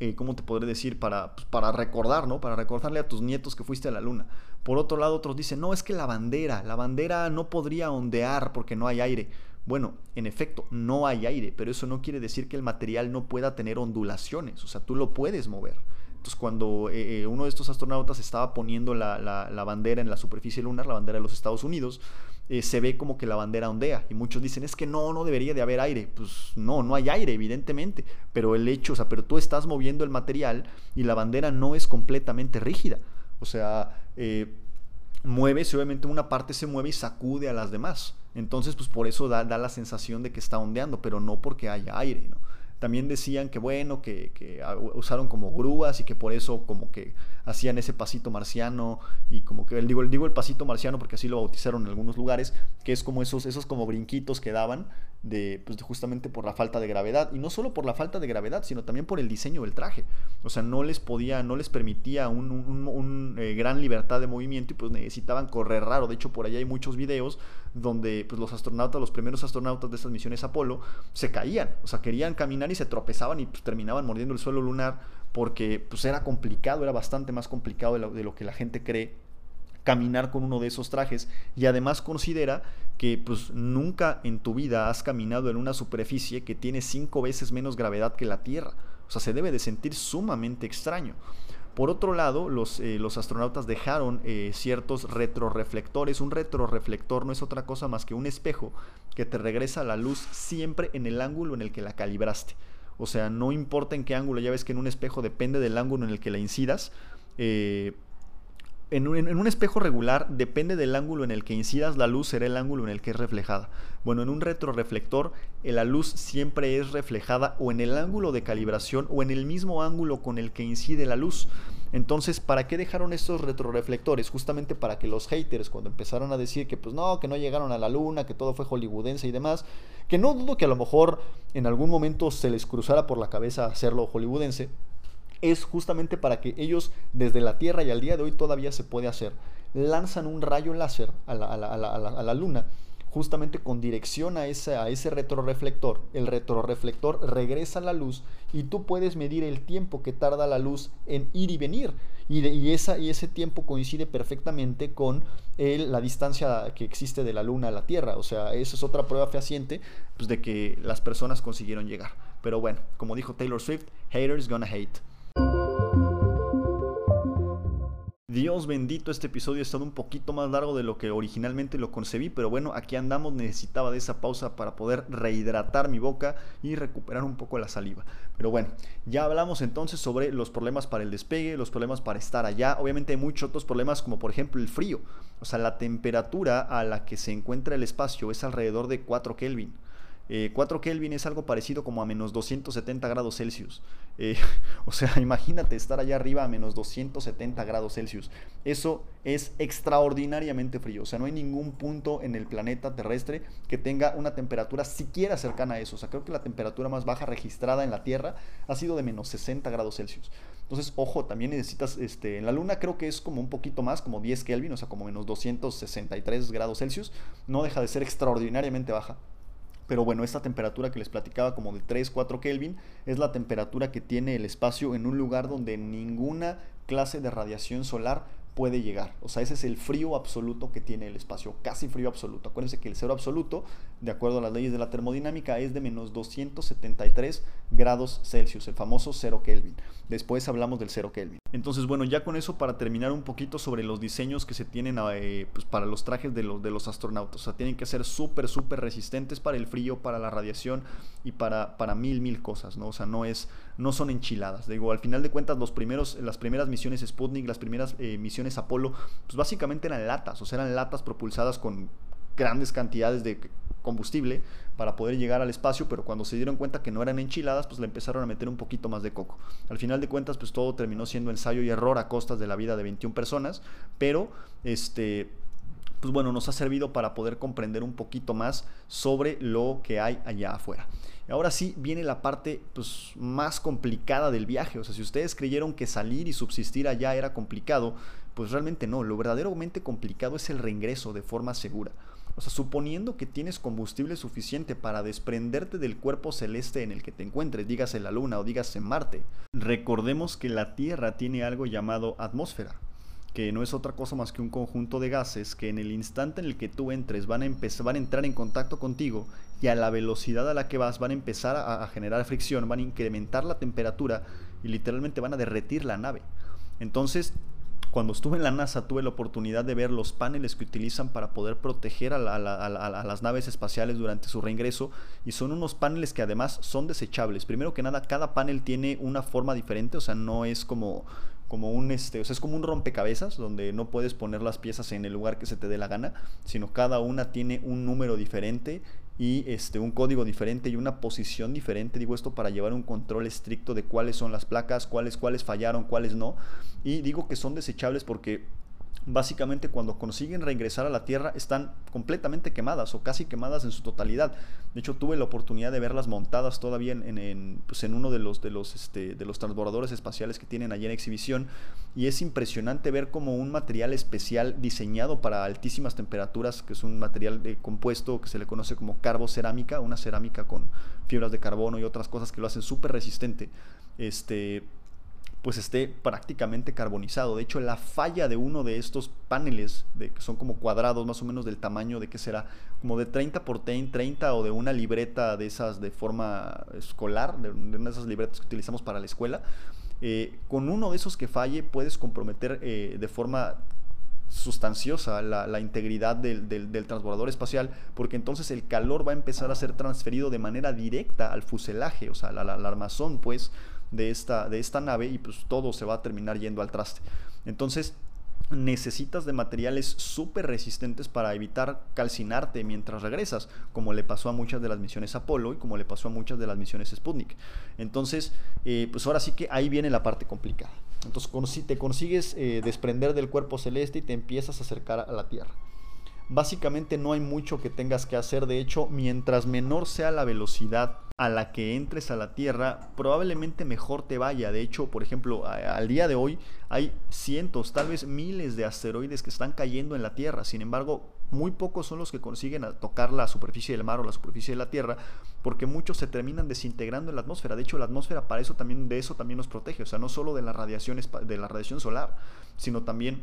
eh, ¿cómo te podré decir? Para, pues, para recordar, ¿no? Para recordarle a tus nietos que fuiste a la luna. Por otro lado, otros dicen, no, es que la bandera, la bandera no podría ondear porque no hay aire. Bueno, en efecto, no hay aire, pero eso no quiere decir que el material no pueda tener ondulaciones, o sea, tú lo puedes mover. Entonces, cuando eh, eh, uno de estos astronautas estaba poniendo la, bandera en la superficie lunar, la bandera de los Estados Unidos, eh, se ve como que la bandera ondea. Y muchos dicen, es que no, no debería de haber aire. Pues no, no hay aire, evidentemente. Pero el hecho, o sea, pero tú estás moviendo el material y la bandera no es completamente rígida. O sea, mueve, obviamente una parte se mueve y sacude a las demás. Entonces, pues por eso da, da, la sensación de que está ondeando, pero no porque haya aire, ¿no? También decían que bueno, que, que, usaron como grúas y que por eso como que hacían ese pasito marciano y como que digo, digo el pasito marciano porque así lo bautizaron en algunos lugares, que es como esos, esos como brinquitos que daban de, pues justamente por la falta de gravedad. Y no solo por la falta de gravedad sino también por el diseño del traje. O sea no les podía no les permitía un, eh, gran libertad de movimiento y pues necesitaban correr raro. De hecho por allá hay muchos videos donde pues los astronautas los primeros astronautas de estas misiones Apolo se caían. O sea querían caminar y se tropezaban y pues, terminaban mordiendo el suelo lunar porque pues era complicado era bastante más complicado de lo que la gente cree caminar con uno de esos trajes y además considera que pues nunca en tu vida has caminado en una superficie que tiene cinco veces menos gravedad que la Tierra. O sea, se debe de sentir sumamente extraño. Por otro lado, los, eh, los astronautas dejaron eh, ciertos retroreflectores. Un retroreflector no es otra cosa más que un espejo que te regresa la luz siempre en el ángulo en el que la calibraste. O sea, no importa en qué ángulo, ya ves que en un espejo depende del ángulo en el que la incidas. Eh, en un, espejo regular, depende del ángulo en el que incidas la luz, será el ángulo en el que es reflejada. Bueno, en un retroreflector, eh, la luz siempre es reflejada o en el ángulo de calibración o en el mismo ángulo con el que incide la luz. Entonces, ¿para qué dejaron estos retroreflectores? Justamente para que los haters, cuando empezaron a decir que pues no, que no llegaron a la luna, que todo fue hollywoodense y demás, que no dudo que a lo mejor en algún momento se les cruzara por la cabeza hacerlo hollywoodense, es justamente para que ellos desde la Tierra y al día de hoy todavía se puede hacer, lanzan un rayo láser a la, Luna justamente con dirección a ese, a ese retroreflector. El retroreflector regresa la luz y tú puedes medir el tiempo que tarda la luz en ir y venir. Y, esa, y ese tiempo coincide perfectamente con la distancia que existe de la Luna a la Tierra. O sea, esa es otra prueba fehaciente pues, de que las personas consiguieron llegar. Pero bueno, como dijo Taylor Swift, haters gonna hate. Dios bendito, este episodio ha estado un poquito más largo de lo que originalmente lo concebí, pero bueno, aquí andamos, necesitaba de esa pausa para poder rehidratar mi boca y recuperar un poco la saliva. Pero bueno, ya hablamos entonces sobre los problemas para el despegue, los problemas para estar allá. Obviamente hay muchos otros problemas como por ejemplo el frío. O sea, la temperatura a la que se encuentra el espacio es alrededor de 4 Kelvin. 4 eh, Kelvin es algo parecido como a menos 270 grados Celsius. Eh, o sea, imagínate estar allá arriba a menos 270 grados Celsius. Eso es extraordinariamente frío. O sea, no hay ningún punto en el planeta terrestre que tenga una temperatura siquiera cercana a eso. O sea, creo que la temperatura más baja registrada en la Tierra ha sido de menos 60 grados Celsius. Entonces, ojo, también necesitas, este, en la Luna creo que es como un poquito más, como 10 Kelvin, o sea, como menos 263 grados Celsius. No deja de ser extraordinariamente baja. Pero bueno, esta temperatura que les platicaba como de 3, 4 Kelvin es la temperatura que tiene el espacio en un lugar donde ninguna clase de radiación solar puede llegar. O sea, ese es el frío absoluto que tiene el espacio, casi frío absoluto. Acuérdense que el cero absoluto, de acuerdo a las leyes de la termodinámica, es de menos 273 grados Celsius, el famoso cero Kelvin. Después hablamos del cero Kelvin. Entonces, bueno, ya con eso para terminar un poquito sobre los diseños que se tienen eh, pues, para los trajes de los, de los astronautas. O sea, tienen que ser súper, súper resistentes para el frío, para la radiación y para, para mil, mil cosas, ¿no? O sea, no es, no son enchiladas. Digo, al final de cuentas, los primeros, las primeras misiones Sputnik, las primeras eh, misiones Apolo, pues básicamente eran latas, o sea, eran latas propulsadas con grandes cantidades de combustible para poder llegar al espacio, pero cuando se dieron cuenta que no eran enchiladas, pues le empezaron a meter un poquito más de coco. Al final de cuentas, pues todo terminó siendo ensayo y error a costas de la vida de 21 personas, pero este pues bueno, nos ha servido para poder comprender un poquito más sobre lo que hay allá afuera. Y ahora sí viene la parte pues, más complicada del viaje. O sea, si ustedes creyeron que salir y subsistir allá era complicado, pues realmente no. Lo verdaderamente complicado es el reingreso de forma segura. O sea, suponiendo que tienes combustible suficiente para desprenderte del cuerpo celeste en el que te encuentres, dígase la Luna o dígase Marte. Recordemos que la Tierra tiene algo llamado atmósfera que no es otra cosa más que un conjunto de gases que en el instante en el que tú entres van a, van a entrar en contacto contigo y a la velocidad a la que vas van a empezar a, generar fricción, van a incrementar la temperatura y literalmente van a derretir la nave. Entonces, cuando estuve en la NASA tuve la oportunidad de ver los paneles que utilizan para poder proteger a, a, las naves espaciales durante su reingreso y son unos paneles que además son desechables. Primero que nada, cada panel tiene una forma diferente, o sea, no es como como un este, o sea, es como un rompecabezas donde no puedes poner las piezas en el lugar que se te dé la gana, sino cada una tiene un número diferente y este, un código diferente y una posición diferente. Digo esto para llevar un control estricto de cuáles son las placas, cuáles, cuáles fallaron, cuáles no. Y digo que son desechables porque básicamente cuando consiguen reingresar a la Tierra están completamente quemadas o casi quemadas en su totalidad. De hecho, tuve la oportunidad de verlas montadas todavía en, en, pues en uno de los, de, los, este, de los transbordadores espaciales que tienen allí en exhibición y es impresionante ver como un material especial diseñado para altísimas temperaturas, que es un material de compuesto que se le conoce como carbocerámica, una cerámica con fibras de carbono y otras cosas que lo hacen súper resistente. Este, pues esté prácticamente carbonizado. De hecho, la falla de uno de estos paneles, de, que son como cuadrados más o menos del tamaño de que será, como de 30 por 30 o de una libreta de esas de forma escolar, de, una de esas libretas que utilizamos para la escuela, eh, con uno de esos que falle puedes comprometer eh, de forma sustanciosa la, integridad del, transbordador espacial, porque entonces el calor va a empezar a ser transferido de manera directa al fuselaje, o sea, al armazón, pues, de esta, de esta nave y pues todo se va a terminar yendo al traste. Entonces necesitas de materiales súper resistentes para evitar calcinarte mientras regresas, como le pasó a muchas de las misiones Apolo y como le pasó a muchas de las misiones Sputnik. Entonces, eh, pues ahora sí que ahí viene la parte complicada. Entonces, te consigues eh, desprender del cuerpo celeste y te empiezas a acercar a la Tierra. Básicamente no hay mucho que tengas que hacer, de hecho, mientras menor sea la velocidad a la que entres a la Tierra, probablemente mejor te vaya. De hecho, por ejemplo, al día de hoy hay cientos, tal vez miles de asteroides que están cayendo en la Tierra. Sin embargo, muy pocos son los que consiguen tocar la superficie del mar o la superficie de la Tierra, porque muchos se terminan desintegrando en la atmósfera. De hecho, la atmósfera para eso también de eso también nos protege, o sea, no solo de la radiación de la radiación solar, sino también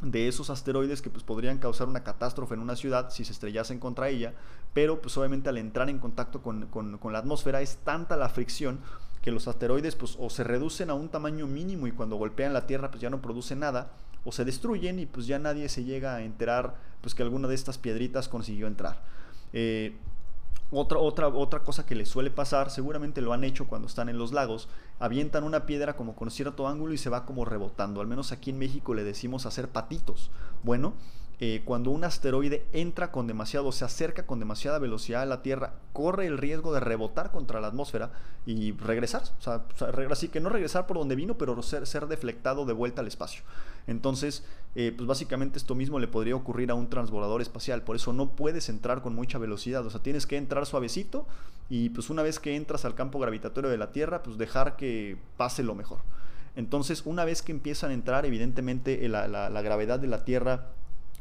de esos asteroides que pues, podrían causar una catástrofe en una ciudad si se estrellasen contra ella, pero pues obviamente al entrar en contacto con, la atmósfera es tanta la fricción que los asteroides pues o se reducen a un tamaño mínimo y cuando golpean la Tierra pues ya no producen nada, o se destruyen y pues ya nadie se llega a enterar pues que alguna de estas piedritas consiguió entrar. Eh, otra, otra, otra cosa que les suele pasar, seguramente lo han hecho cuando están en los lagos, avientan una piedra como con cierto ángulo y se va como rebotando. Al menos aquí en México le decimos hacer patitos. Bueno, eh, cuando un asteroide entra con demasiado, se acerca con demasiada velocidad a la Tierra, corre el riesgo de rebotar contra la atmósfera y regresar. O sea, así que no regresar por donde vino, pero ser, ser deflectado de vuelta al espacio. Entonces, eh, pues básicamente esto mismo le podría ocurrir a un transbordador espacial. Por eso no puedes entrar con mucha velocidad. O sea, tienes que entrar suavecito y pues una vez que entras al campo gravitatorio de la Tierra, pues dejar que pase lo mejor. Entonces, una vez que empiezan a entrar, evidentemente la, la gravedad de la Tierra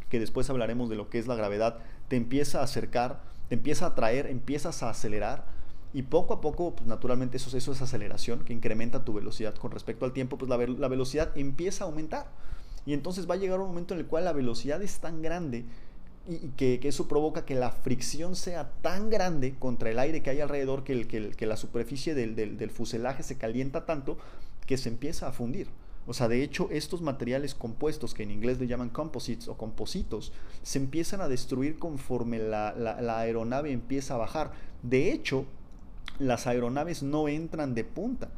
que después hablaremos de lo que es la gravedad, te empieza a acercar, te empieza a atraer, empiezas a acelerar y poco a poco, pues naturalmente eso, es aceleración que incrementa tu velocidad con respecto al tiempo, pues la, velocidad empieza a aumentar. Y entonces va a llegar un momento en el cual la velocidad es tan grande y que, eso provoca que la fricción sea tan grande contra el aire que hay alrededor que, el, que, la superficie del, fuselaje se calienta tanto que se empieza a fundir. O sea, de hecho, estos materiales compuestos, que en inglés le llaman composites o compositos, se empiezan a destruir conforme la, aeronave empieza a bajar. De hecho, las aeronaves no entran de punta.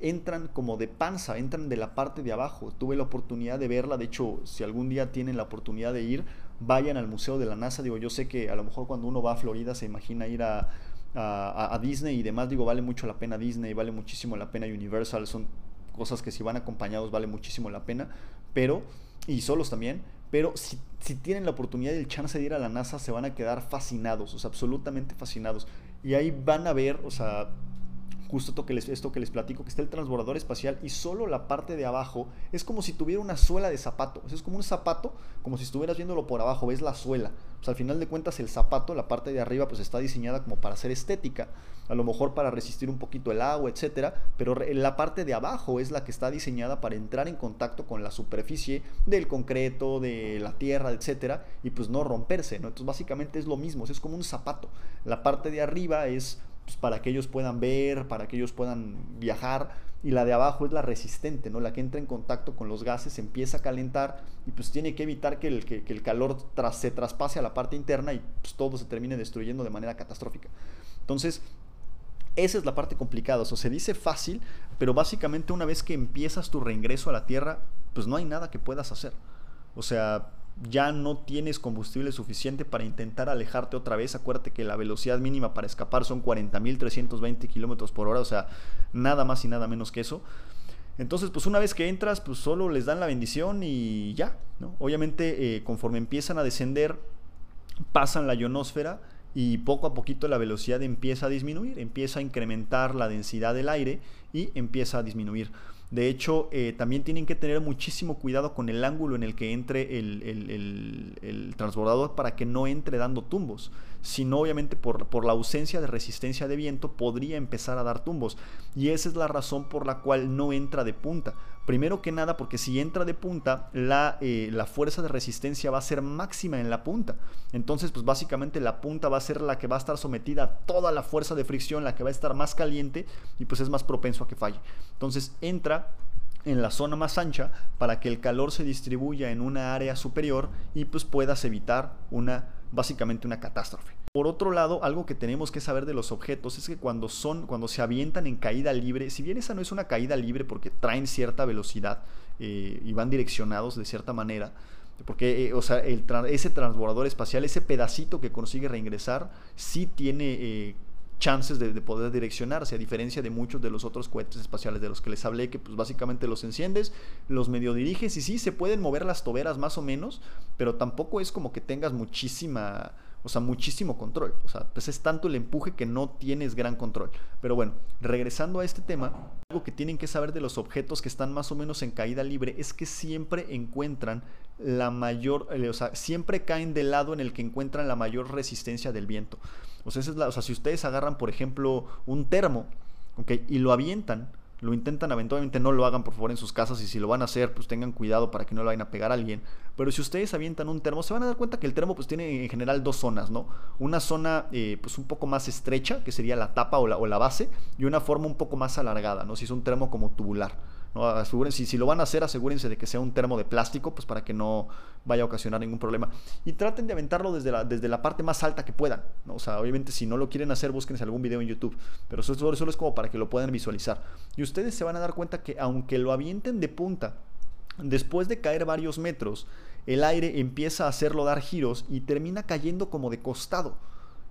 entran como de panza, entran de la parte de abajo. Tuve la oportunidad de verla, de hecho, si algún día tienen la oportunidad de ir, vayan al Museo de la NASA. Digo, yo sé que a lo mejor cuando uno va a Florida se imagina ir a, a, Disney y demás, digo, vale mucho la pena Disney, vale muchísimo la pena Universal, son cosas que si van acompañados vale muchísimo la pena, pero, y solos también, pero si, tienen la oportunidad y el chance de ir a la NASA, se van a quedar fascinados, o sea, absolutamente fascinados. Y ahí van a ver, o sea, justo esto que, les, esto que les platico, que está el transbordador espacial y solo la parte de abajo es como si tuviera una suela de zapato. es como un zapato, como si estuvieras viéndolo por abajo, ves la suela. Pues al final de cuentas el zapato, la parte de arriba, pues está diseñada como para ser estética, a lo mejor para resistir un poquito el agua, etcétera, pero la parte de abajo es la que está diseñada para entrar en contacto con la superficie del concreto, de la tierra, etcétera, y pues no romperse. Entonces básicamente es lo mismo, es como un zapato. La parte de arriba es pues, para que ellos puedan ver, para que ellos puedan viajar. Y la de abajo es la resistente, ¿no? La que entra en contacto con los gases, empieza a calentar y pues tiene que evitar que el, que, el calor tras, se traspase a la parte interna y pues, todo se termine destruyendo de manera catastrófica. Entonces, esa es la parte complicada. O sea, se dice fácil, pero básicamente una vez que empiezas tu reingreso a la Tierra, pues no hay nada que puedas hacer. O sea, ya no tienes combustible suficiente para intentar alejarte otra vez. Acuérdate que la velocidad mínima para escapar son 40.320 kilómetros por hora, o sea, nada más y nada menos que eso. Entonces, pues una vez que entras, pues solo les dan la bendición y ya, ¿no? Obviamente, eh, conforme empiezan a descender, pasan la ionosfera y poco a poquito la velocidad empieza a disminuir, empieza a incrementar la densidad del aire y empieza a disminuir. De hecho, eh, también tienen que tener muchísimo cuidado con el ángulo en el que entre el, transbordador para que no entre dando tumbos. Sino, obviamente, por, por, la ausencia de resistencia de viento, podría empezar a dar tumbos. Y esa es la razón por la cual no entra de punta. Primero que nada, porque si entra de punta, la, eh, la, fuerza de resistencia va a ser máxima en la punta. Entonces, pues básicamente la punta va a ser la que va a estar sometida a toda la fuerza de fricción, la que va a estar más caliente y pues es más propenso a que falle. Entonces entra en la zona más ancha para que el calor se distribuya en una área superior y pues puedas evitar una básicamente una catástrofe. Por otro lado, algo que tenemos que saber de los objetos es que cuando son, cuando se avientan en caída libre, si bien esa no es una caída libre porque traen cierta velocidad eh, y van direccionados de cierta manera, porque eh, o sea, ese transbordador espacial, ese pedacito que consigue reingresar, sí tiene eh, chances de, poder direccionarse, a diferencia de muchos de los otros cohetes espaciales de los que les hablé, que pues básicamente los enciendes, los medio diriges y sí, se pueden mover las toberas más o menos, pero tampoco es como que tengas muchísima o sea, muchísimo control. O sea, pues es tanto el empuje que no tienes gran control. Pero bueno, regresando a este tema, algo que tienen que saber de los objetos que están más o menos en caída libre es que siempre encuentran la mayor, eh, o sea, siempre caen del lado en el que encuentran la mayor resistencia del viento. O sea, si ustedes agarran, por ejemplo, un termo, ¿ok? Y lo avientan, lo intentan eventualmente no lo hagan por favor en sus casas y si lo van a hacer pues tengan cuidado para que no lo vayan a pegar a alguien. Pero si ustedes avientan un termo se van a dar cuenta que el termo pues tiene en general dos zonas no una zona eh, pues un poco más estrecha que sería la tapa o la, o la base y una forma un poco más alargada no si es un termo como tubular si, si, lo van a hacer, asegúrense de que sea un termo de plástico, pues para que no vaya a ocasionar ningún problema. Y traten de aventarlo desde la, desde la parte más alta que puedan. ¿no? O sea, obviamente si no lo quieren hacer, búsquense algún video en YouTube. Pero eso, solo es como para que lo puedan visualizar. Y ustedes se van a dar cuenta que aunque lo avienten de punta, después de caer varios metros, el aire empieza a hacerlo dar giros y termina cayendo como de costado.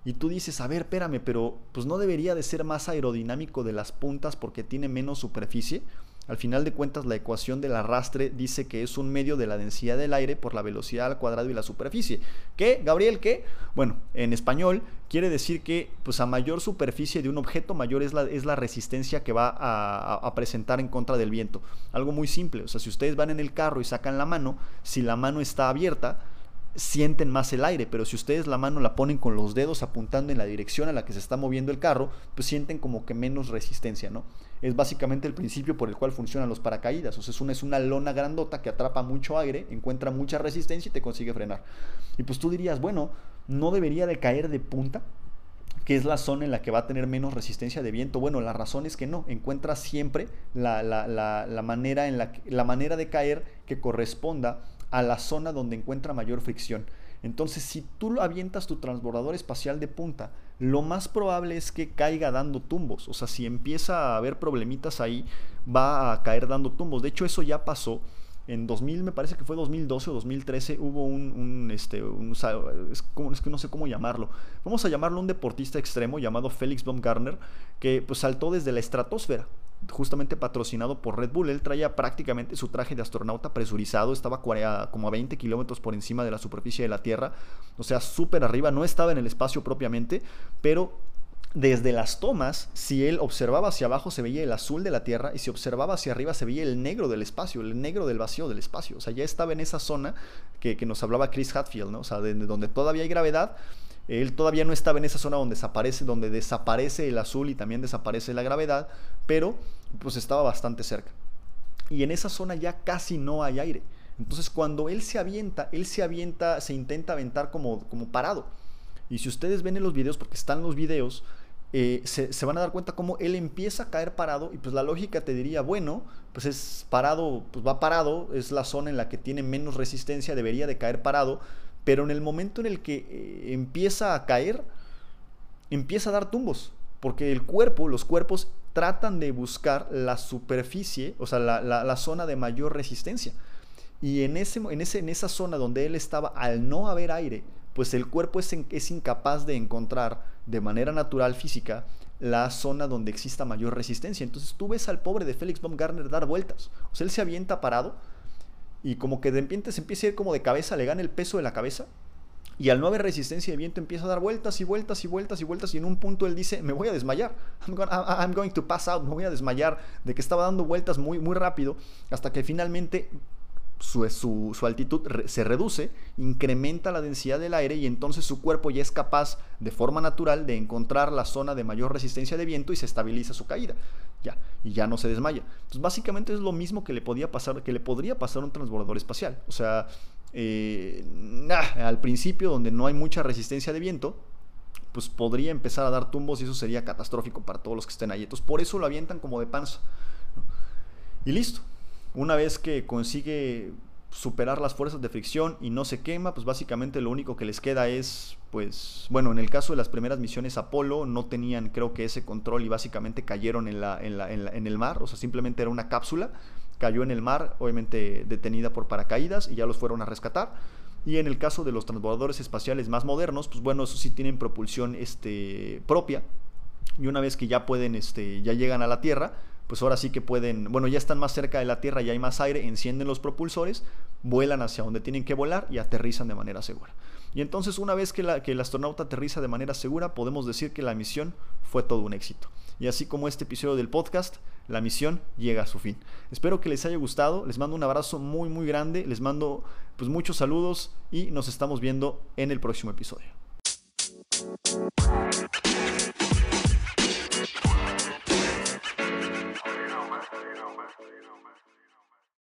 Y tú dices, a ver, espérame, pero pues no debería de ser más aerodinámico de las puntas porque tiene menos superficie. Al final de cuentas, la ecuación del arrastre dice que es un medio de la densidad del aire por la velocidad al cuadrado y la superficie. ¿Qué, Gabriel? ¿Qué? Bueno, en español quiere decir que pues, a mayor superficie de un objeto, mayor es la, es la resistencia que va a, a, presentar en contra del viento. Algo muy simple. O sea, si ustedes van en el carro y sacan la mano, si la mano está abierta, sienten más el aire, pero si ustedes la mano la ponen con los dedos apuntando en la dirección a la que se está moviendo el carro, pues sienten como que menos resistencia, ¿no? Es básicamente el principio por el cual funcionan los paracaídas, o sea, es una, lona grandota que atrapa mucho aire, encuentra mucha resistencia y te consigue frenar. Y pues tú dirías, bueno, no debería de caer de punta, que es la zona en la que va a tener menos resistencia de viento. Bueno, la razón es que no, encuentra siempre la, la, la manera de caer que corresponda a la zona donde encuentra mayor fricción. Entonces, si tú avientas tu transbordador espacial de punta, lo más probable es que caiga dando tumbos. O sea, si empieza a haber problemitas ahí, va a caer dando tumbos. De hecho, eso ya pasó. En 2000, me parece que fue 2012 o 2013, hubo un, este, es, que no sé cómo llamarlo. Vamos a llamarlo un deportista extremo llamado Felix Baumgartner, que pues saltó desde la estratosfera justamente patrocinado por Red Bull. Él traía prácticamente su traje de astronauta presurizado, estaba como a 20 kilómetros por encima de la superficie de la Tierra, o sea, súper arriba, no estaba en el espacio propiamente, pero desde las tomas, si él observaba hacia abajo se veía el azul de la Tierra y si observaba hacia arriba se veía el negro del espacio, el negro del vacío del espacio. O sea, ya estaba en esa zona que, nos hablaba Chris Hadfield, ¿no? O sea, de, donde todavía hay gravedad, él todavía no estaba en esa zona donde desaparece, donde desaparece el azul y también desaparece la gravedad, pero pues estaba bastante cerca. Y en esa zona ya casi no hay aire. Entonces cuando él se avienta, él se avienta, se intenta aventar como, como parado. Y si ustedes ven en los videos, porque están los videos, eh, se, se, van a dar cuenta cómo él empieza a caer parado y pues la lógica te diría, bueno, pues es parado, pues va parado, es la zona en la que tiene menos resistencia, debería de caer parado, pero en el momento en el que eh, empieza a caer, empieza a dar tumbos, porque el cuerpo, los cuerpos tratan de buscar la superficie, o sea, la, zona de mayor resistencia. Y en, ese, en, ese, en esa zona donde él estaba, al no haber aire, pues el cuerpo es, es incapaz de encontrar de manera natural física la zona donde exista mayor resistencia. Entonces tú ves al pobre de Félix Baumgartner dar vueltas. O sea, él se avienta parado y como que de repente se empieza a ir como de cabeza, le gana el peso de la cabeza y al no haber resistencia de viento empieza a dar vueltas y vueltas y vueltas y vueltas y en un punto él dice, me voy a desmayar, I'm, going to pass out, me voy a desmayar, de que estaba dando vueltas muy, muy rápido hasta que finalmente su, altitud se reduce, incrementa la densidad del aire y entonces su cuerpo ya es capaz de forma natural de encontrar la zona de mayor resistencia de viento y se estabiliza su caída. Ya, y ya no se desmaya. Entonces básicamente es lo mismo que le podía pasar, que le podría pasar a un transbordador espacial. O sea, eh, al principio donde no hay mucha resistencia de viento, pues podría empezar a dar tumbos y eso sería catastrófico para todos los que estén ahí. Entonces por eso lo avientan como de panza. Y listo. Una vez que consigue superar las fuerzas de fricción y no se quema, pues básicamente lo único que les queda es, pues, bueno, en el caso de las primeras misiones Apolo no tenían creo que ese control y básicamente cayeron en, la, en, la, en, el mar, o sea, simplemente era una cápsula, cayó en el mar, obviamente detenida por paracaídas y ya los fueron a rescatar. Y en el caso de los transbordadores espaciales más modernos, pues bueno, eso sí tienen propulsión este, propia. Y una vez que ya pueden, este, ya llegan a la Tierra, pues ahora sí que pueden, bueno, ya están más cerca de la Tierra, ya hay más aire, encienden los propulsores, vuelan hacia donde tienen que volar y aterrizan de manera segura. Y entonces una vez que, la, que el astronauta aterriza de manera segura, podemos decir que la misión fue todo un éxito. Y así como este episodio del podcast, la misión llega a su fin. Espero que les haya gustado, les mando un abrazo muy muy grande, les mando pues muchos saludos y nos estamos viendo en el próximo episodio.